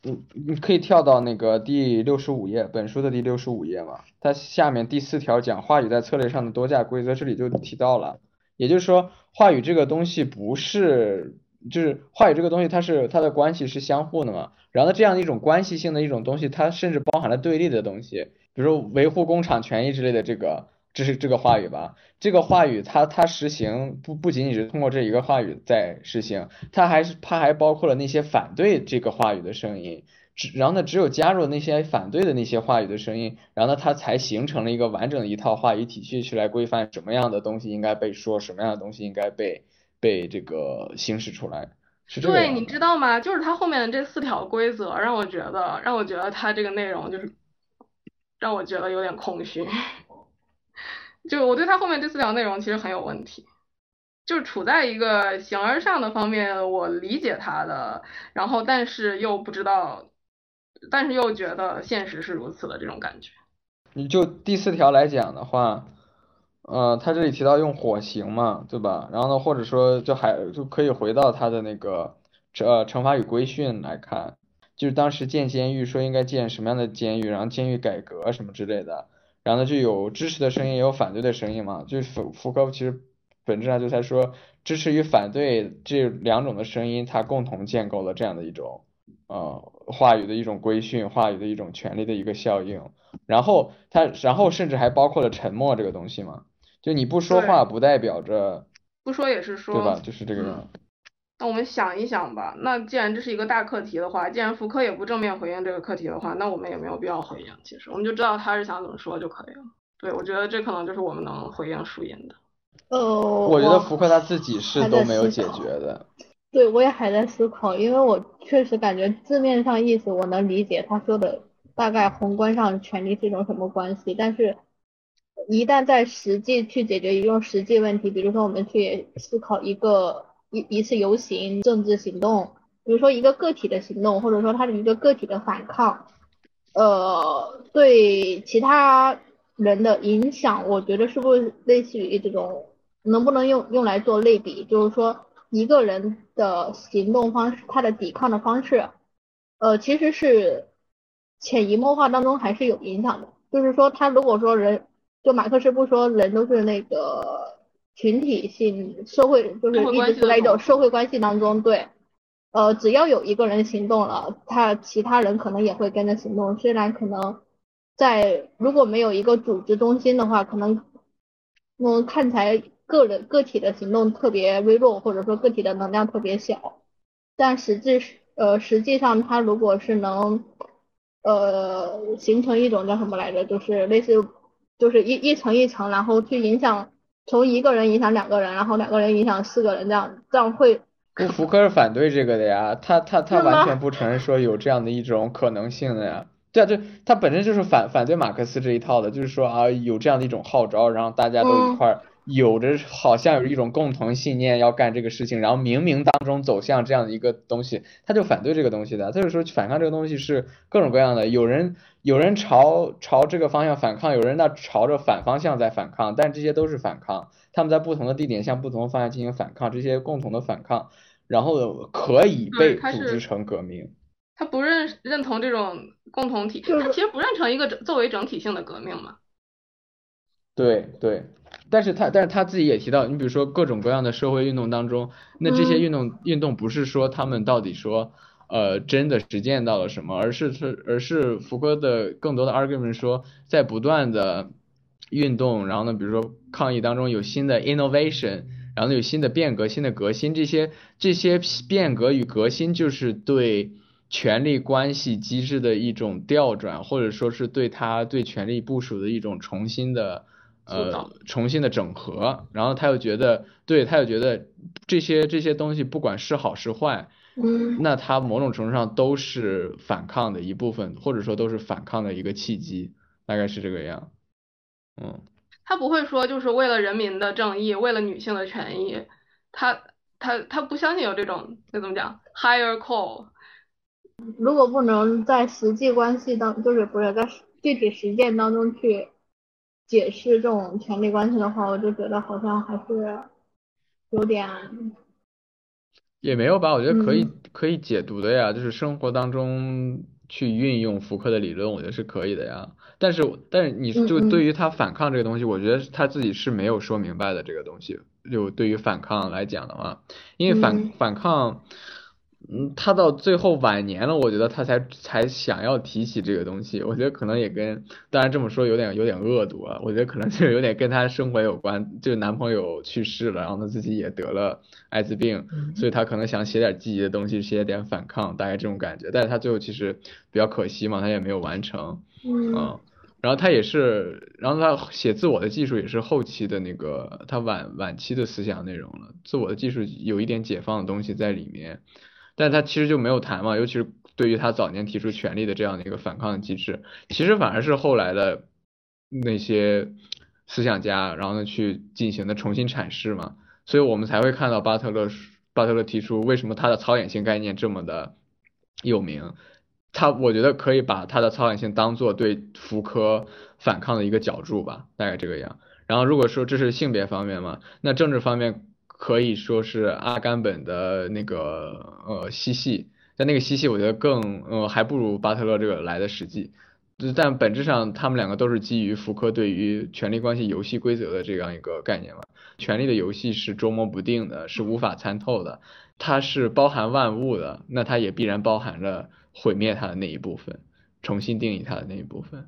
你你可以跳到那个第六十五页，本书的第六十五页嘛，它下面第四条讲话语在策略上的多价规则，这里就提到了，也就是说话语这个东西不是，就是话语这个东西它是它的关系是相互的嘛，然后这样一种关系性的一种东西，它甚至包含了对立的东西。比如说维护工厂权益之类的，这个这是这个话语吧？这个话语它它实行不不仅仅是通过这一个话语在实行，它还是它还包括了那些反对这个话语的声音，只然后呢只有加入那些反对的那些话语的声音，然后呢它才形成了一个完整的一套话语体系去来规范什么样的东西应该被说，什么样的东西应该被被这个行使出来。对，你知道吗？就是它后面的这四条规则让我觉得让我觉得它这个内容就是。让我觉得有点空虚，就我对他后面这四条内容其实很有问题，就是处在一个形而上的方面，我理解他的，然后但是又不知道，但是又觉得现实是如此的这种感觉。你就第四条来讲的话，呃，他这里提到用火刑嘛，对吧？然后呢，或者说就还就可以回到他的那个呃惩罚与规训来看。就是当时建监狱说应该建什么样的监狱，然后监狱改革什么之类的，然后呢就有支持的声音，也有反对的声音嘛。就是福福柯其实本质上就在说支持与反对这两种的声音，它共同建构了这样的一种呃话语的一种规训，话语的一种权利的一个效应。然后它然后甚至还包括了沉默这个东西嘛，就你不说话不代表着不说也是说，对吧？就是这个样。那我们想一想吧。那既然这是一个大课题的话，既然福柯也不正面回应这个课题的话，那我们也没有必要回应。其实我们就知道他是想怎么说就可以了。对，我觉得这可能就是我们能回应输赢的。呃，我觉得福柯他自己是都没有解决的。对，我也还在思考，因为我确实感觉字面上意思我能理解他说的大概宏观上权力是一种什么关系，但是，一旦在实际去解决一种实际问题，比如说我们去思考一个。一一次游行政治行动，比如说一个个体的行动，或者说他的一个个体的反抗，呃，对其他人的影响，我觉得是不是类似于这种，能不能用用来做类比？就是说一个人的行动方式，他的抵抗的方式，呃，其实是潜移默化当中还是有影响的。就是说他如果说人，就马克思不说人都是那个。群体性社会就是一直处在一种社会关系当中，对，呃，只要有一个人行动了，他其他人可能也会跟着行动。虽然可能在如果没有一个组织中心的话，可能嗯看起来个人个体的行动特别微弱，或者说个体的能量特别小，但实际呃实际上他如果是能呃形成一种叫什么来着，就是类似就是一一层一层，然后去影响。从一个人影响两个人，然后两个人影响四个人，这样这样会。不，福柯是反对这个的呀，他他他完全不承认说有这样的一种可能性的呀。对啊，这他本身就是反反对马克思这一套的，就是说啊有这样的一种号召，然后大家都一块儿。有着好像有一种共同信念要干这个事情，然后冥冥当中走向这样的一个东西，他就反对这个东西的。他就说反抗这个东西是各种各样的，有人有人朝朝这个方向反抗，有人那朝着反方向在反抗，但这些都是反抗，他们在不同的地点向不同的方向进行反抗，这些共同的反抗，然后可以被组织成革命。他不认认同这种共同体，他其实不认成一个作为整体性的革命嘛。对对。但是他，但是他自己也提到，你比如说各种各样的社会运动当中，那这些运动运动不是说他们到底说，呃，真的实践到了什么，而是是而是福柯的更多的 argument 说，在不断的运动，然后呢，比如说抗议当中有新的 innovation，然后有新的变革、新的革新，这些这些变革与革新就是对权力关系机制的一种调转，或者说是对他对权力部署的一种重新的。呃，重新的整合，然后他又觉得，对他又觉得这些这些东西不管是好是坏，嗯那它某种程度上都是反抗的一部分，或者说都是反抗的一个契机，大概是这个样。嗯，他不会说就是为了人民的正义，为了女性的权益，他他他不相信有这种那怎么讲 higher call。如果不能在实际关系当，就是不是在具体实践当中去解释这种权力关系的话，我就觉得好像还是有点，也没有吧，我觉得可以嗯可以解读的呀，就是生活当中去运用福柯的理论，我觉得是可以的呀。但是但是你就对于他反抗这个东西，我觉得他自己是没有说明白的这个东西。就对于反抗来讲的话，因为反嗯反抗，嗯，他到最后晚年了，我觉得他才才想要提起这个东西。我觉得可能也跟，当然这么说有点有点恶毒啊，我觉得可能就是有点跟他生活有关，就是男朋友去世了，然后他自己也得了艾滋病，所以他可能想写点积极的东西，写点反抗，大概这种感觉。但是他最后其实比较可惜嘛，他也没有完成。嗯嗯，然后他也是，然后他写自我的技术也是后期的那个他晚晚期的思想内容了，自我的技术有一点解放的东西在里面，但他其实就没有谈嘛，尤其是对于他早年提出权利的这样的一个反抗机制，其实反而是后来的那些思想家，然后呢去进行的重新阐释嘛，所以我们才会看到巴特勒巴特勒提出为什么他的超演性概念这么的有名。他我觉得可以把他的超演性当做对福柯反抗的一个角柱吧，大概这个样。然后如果说这是性别方面嘛，那政治方面可以说是阿甘本的那个呃嬉戏，但那个嬉戏我觉得更呃还不如巴特勒这个来的实际。但本质上他们两个都是基于福柯对于权力关系游戏规则的这样一个概念嘛。权力的游戏是捉摸不定的，是无法参透的，它是包含万物的，那它也必然包含着毁灭它的那一部分，重新定义它的那一部分。